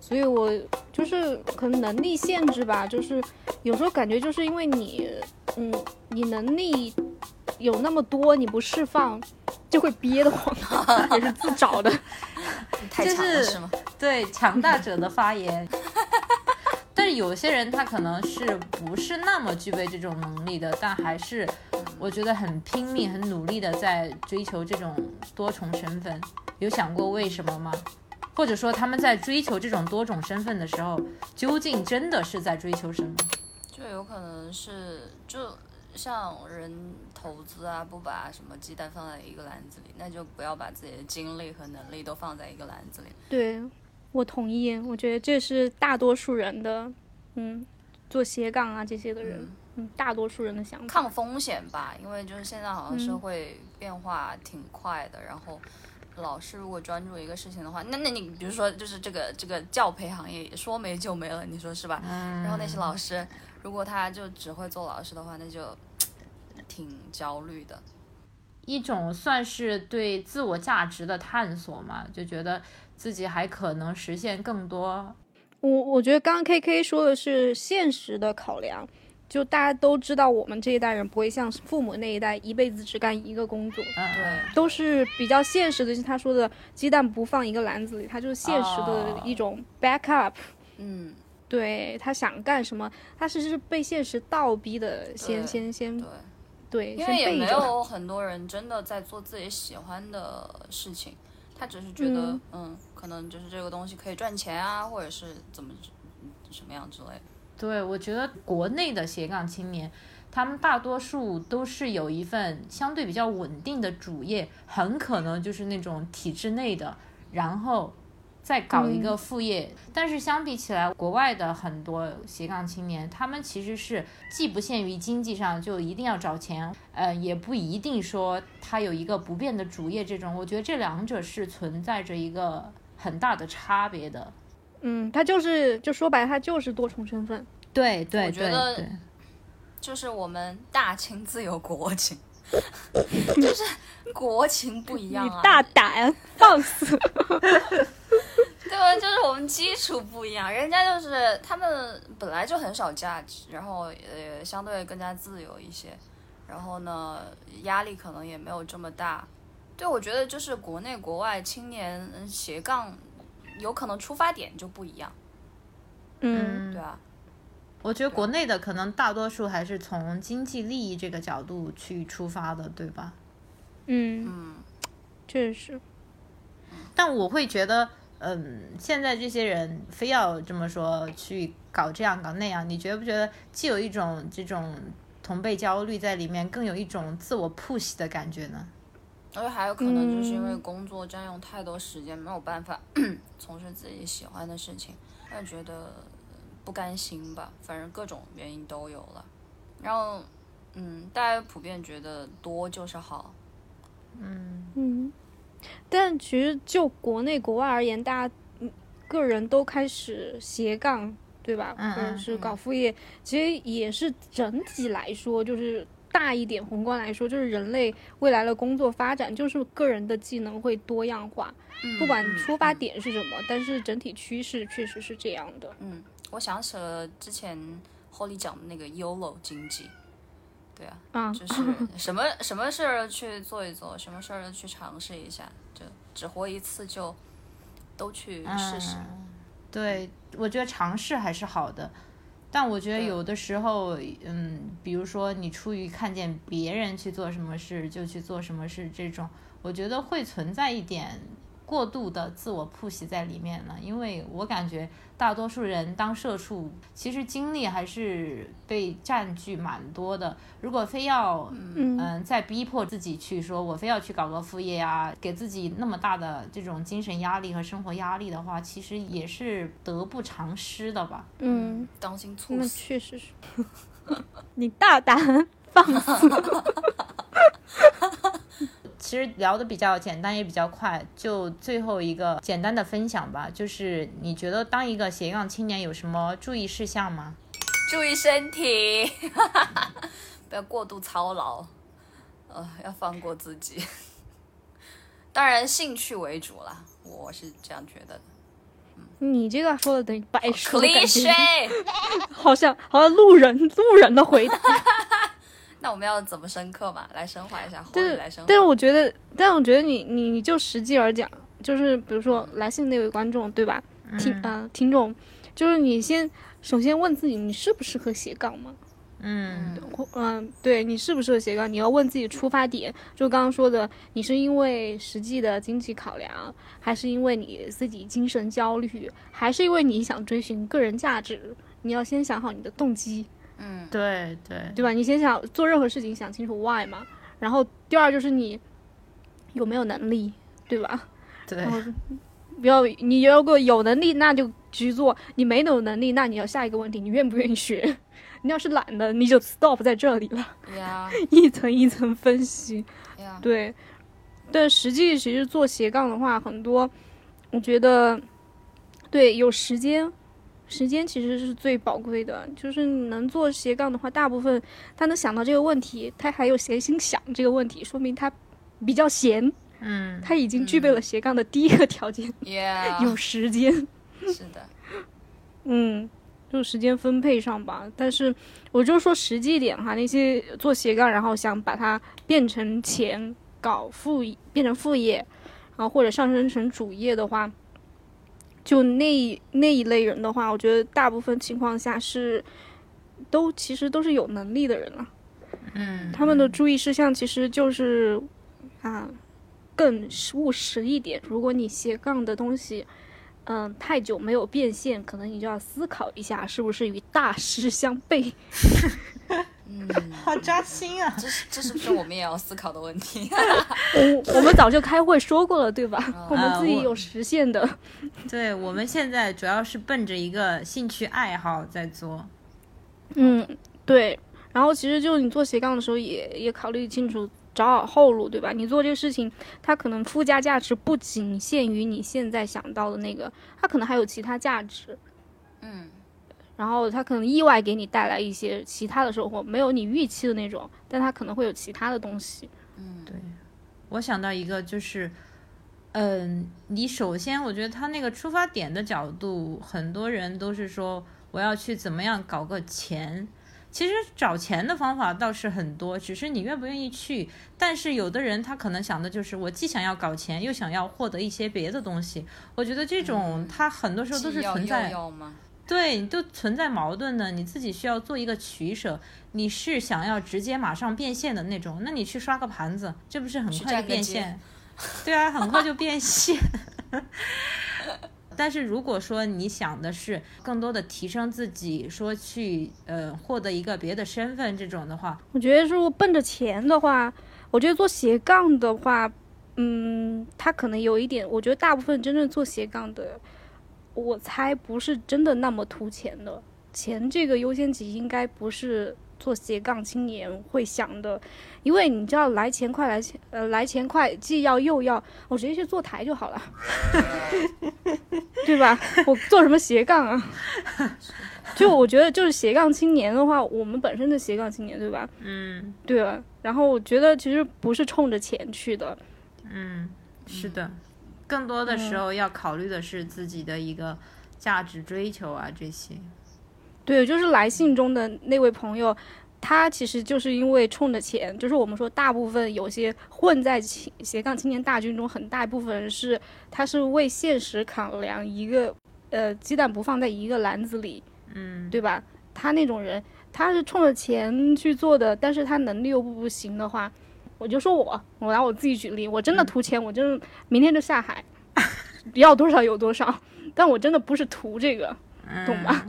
所以我就是可能能力限制吧，就是有时候感觉就是因为你，嗯，你能力有那么多，你不释放就会憋得慌，也是自找的。太强了是吗？对，强大者的发言。有些人他可能是不是那么具备这种能力的，但还是我觉得很拼命、很努力的在追求这种多重身份。有想过为什么吗？或者说他们在追求这种多种身份的时候，究竟真的是在追求什么？就有可能是就像人投资啊，不把什么鸡蛋放在一个篮子里，那就不要把自己的精力和能力都放在一个篮子里。对。我同意，我觉得这是大多数人的，嗯，做斜杠啊这些的人，嗯，大多数人的想法。抗风险吧，因为就是现在好像社会变化挺快的，然后老师如果专注一个事情的话，那那你比如说就是这个这个教培行业说没就没了，你说是吧？嗯。然后那些老师如果他就只会做老师的话，那就挺焦虑的。一种算是对自我价值的探索嘛，就觉得。自己还可能实现更多。我我觉得刚刚 K K 说的是现实的考量，就大家都知道，我们这一代人不会像父母那一代一辈子只干一个工作，对，都是比较现实的。就他说的鸡蛋不放一个篮子里，他就是现实的一种 backup。嗯，对他想干什么，他是是被现实倒逼的，先先先对对，因为也没有很多人真的在做自己喜欢的事情。他只是觉得，嗯，可能就是这个东西可以赚钱啊，或者是怎么什么样之类。对，我觉得国内的斜杠青年，他们大多数都是有一份相对比较稳定的主业，很可能就是那种体制内的，然后。再搞一个副业，但是相比起来，国外的很多斜杠青年，他们其实是既不限于经济上就一定要找钱，呃，也不一定说他有一个不变的主业。这种，我觉得这两者是存在着一个很大的差别的。嗯，他就是就说白了，他就是多重身份。对对，我觉得就是我们大清自有国情，就是国情不一样啊。大胆放肆。对吧？就是我们基础不一样，人家就是他们本来就很少价值，然后呃相对更加自由一些，然后呢压力可能也没有这么大。对，我觉得就是国内国外青年斜杠，有可能出发点就不一样。嗯，对啊。我觉得国内的可能大多数还是从经济利益这个角度去出发的，对吧？嗯嗯，确实。但我会觉得。嗯，现在这些人非要这么说去搞这样搞那样，你觉不觉得既有一种这种同辈焦虑在里面，更有一种自我 push 的感觉呢？而且还有可能就是因为工作占用太多时间，没有办法 从事自己喜欢的事情，那觉得不甘心吧。反正各种原因都有了。然后，嗯，大家普遍觉得多就是好。嗯嗯。但其实就国内国外而言，大家个人都开始斜杠，对吧？或者是搞副业，其实也是整体来说，就是大一点宏观来说，就是人类未来的工作发展，就是个人的技能会多样化。不管出发点是什么，但是整体趋势确实是这样的。嗯，我想起了之前 Holly 讲的那个 YOLO 经济。对啊，就是什么什么事儿去做一做，什么事儿去尝试一下，就只活一次，就都去试试。对，我觉得尝试还是好的，但我觉得有的时候，嗯，比如说你出于看见别人去做什么事就去做什么事这种，我觉得会存在一点。过度的自我铺袭在里面了，因为我感觉大多数人当社畜，其实精力还是被占据蛮多的。如果非要嗯再逼迫自己去说，我非要去搞个副业啊，给自己那么大的这种精神压力和生活压力的话，其实也是得不偿失的吧。嗯，当心猝死。那确实是，你大胆放肆。其实聊的比较简单，也比较快，就最后一个简单的分享吧。就是你觉得当一个斜杠青年有什么注意事项吗？注意身体，不要过度操劳。呃，要放过自己。当然，兴趣为主啦，我是这样觉得的。你这个说的等于白说，感觉 好像好像路人路人的回答。那我们要怎么深刻嘛？来升华一下，但是来升华。但是我觉得，但我觉得你你你就实际而讲，就是比如说来信那位观众对吧？听啊、听众，就是你先首先问自己，你适不适合斜杠嘛？嗯或嗯、对你适不适合斜杠？你要问自己出发点，就刚刚说的，你是因为实际的经济考量，还是因为你自己精神焦虑，还是因为你想追寻个人价值？你要先想好你的动机。嗯，对对对吧？你先想做任何事情，想清楚 why 嘛。然后第二就是你有没有能力，对吧？对然后不要你如果有能力，那就去做；你没有能力，那你要下一个问题，你愿不愿意学？你要是懒的，你就 stop 在这里了，呀一层一层分析。呀，对，但实际其实做斜杠的话，很多我觉得对有时间，时间其实是最宝贵的。就是你能做斜杠的话，大部分他能想到这个问题，他还有闲心想这个问题，说明他比较闲，嗯他已经具备了斜杠的第一个条件，呀，有时间。是的，嗯，就时间分配上吧。但是我就说实际一点哈，那些做斜杠，然后想把它变成钱，搞副变成副业，然后或者上升成主业的话，就那那一类人的话，我觉得大部分情况下是都其实都是有能力的人了。嗯他们的注意事项其实就是啊，更务实一点。如果你斜杠的东西，嗯、太久没有变现，可能你就要思考一下，是不是与大师相悖。嗯，好扎心啊！这是这是不是我们也要思考的问题？我 我们早就开会说过了，对吧？我们自己有实现的。对我们现在主要是奔着一个兴趣爱好在做。嗯，对。然后其实就你做斜杠的时候也，也考虑清楚，找好后路，对吧？你做这个事情，它可能附加价值不仅限于你现在想到的那个，它可能还有其他价值。嗯然后它可能意外给你带来一些其他的收获，没有你预期的那种，但它可能会有其他的东西。嗯，对，我想到一个就是，嗯，你首先我觉得他那个出发点的角度，很多人都是说我要去怎么样搞个钱。其实找钱的方法倒是很多，只是你愿不愿意去。但是有的人他可能想的就是，我既想要搞钱，又想要获得一些别的东西。我觉得这种他很多时候都是存在又要吗？对，都存在矛盾的，你自己需要做一个取舍。你是想要直接马上变现的那种，那你去刷个盘子，这不是很快就变现？对啊，很快就变现。但是如果说你想的是更多的提升自己，说去呃获得一个别的身份这种的话，我觉得如果奔着钱的话，我觉得做斜杠的话，嗯，他可能有一点，我觉得大部分真正做斜杠的，我猜不是真的那么图钱的。钱这个优先级应该不是做斜杠青年会想的，因为你知道来钱快来钱呃来钱快，既要又要，我直接去做台就好了，对吧？我做什么斜杠啊？就我觉得就是斜杠青年的话，我们本身的斜杠青年，对吧？嗯对啊，然后我觉得其实不是冲着钱去的，嗯，是的，更多的时候要考虑的是自己的一个价值追求啊这些。对，就是来信中的那位朋友，他其实就是因为冲着钱，就是我们说大部分有些混在青斜杠青年大军中，很大一部分人是他是为现实考量，一个呃鸡蛋不放在一个篮子里，嗯，对吧？他那种人，他是冲着钱去做的，但是他能力又不不行的话，我就说我，我拿我自己举例，我真的图钱，我真的明天就下海，要多少有多少，但我真的不是图这个，懂吗？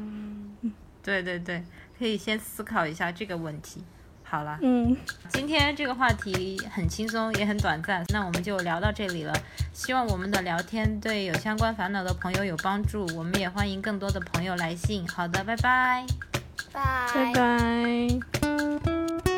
对对对，可以先思考一下这个问题。好了，嗯，今天这个话题很轻松，也很短暂，那我们就聊到这里了。希望我们的聊天对有相关烦恼的朋友有帮助，我们也欢迎更多的朋友来信。好的，拜拜。拜拜拜。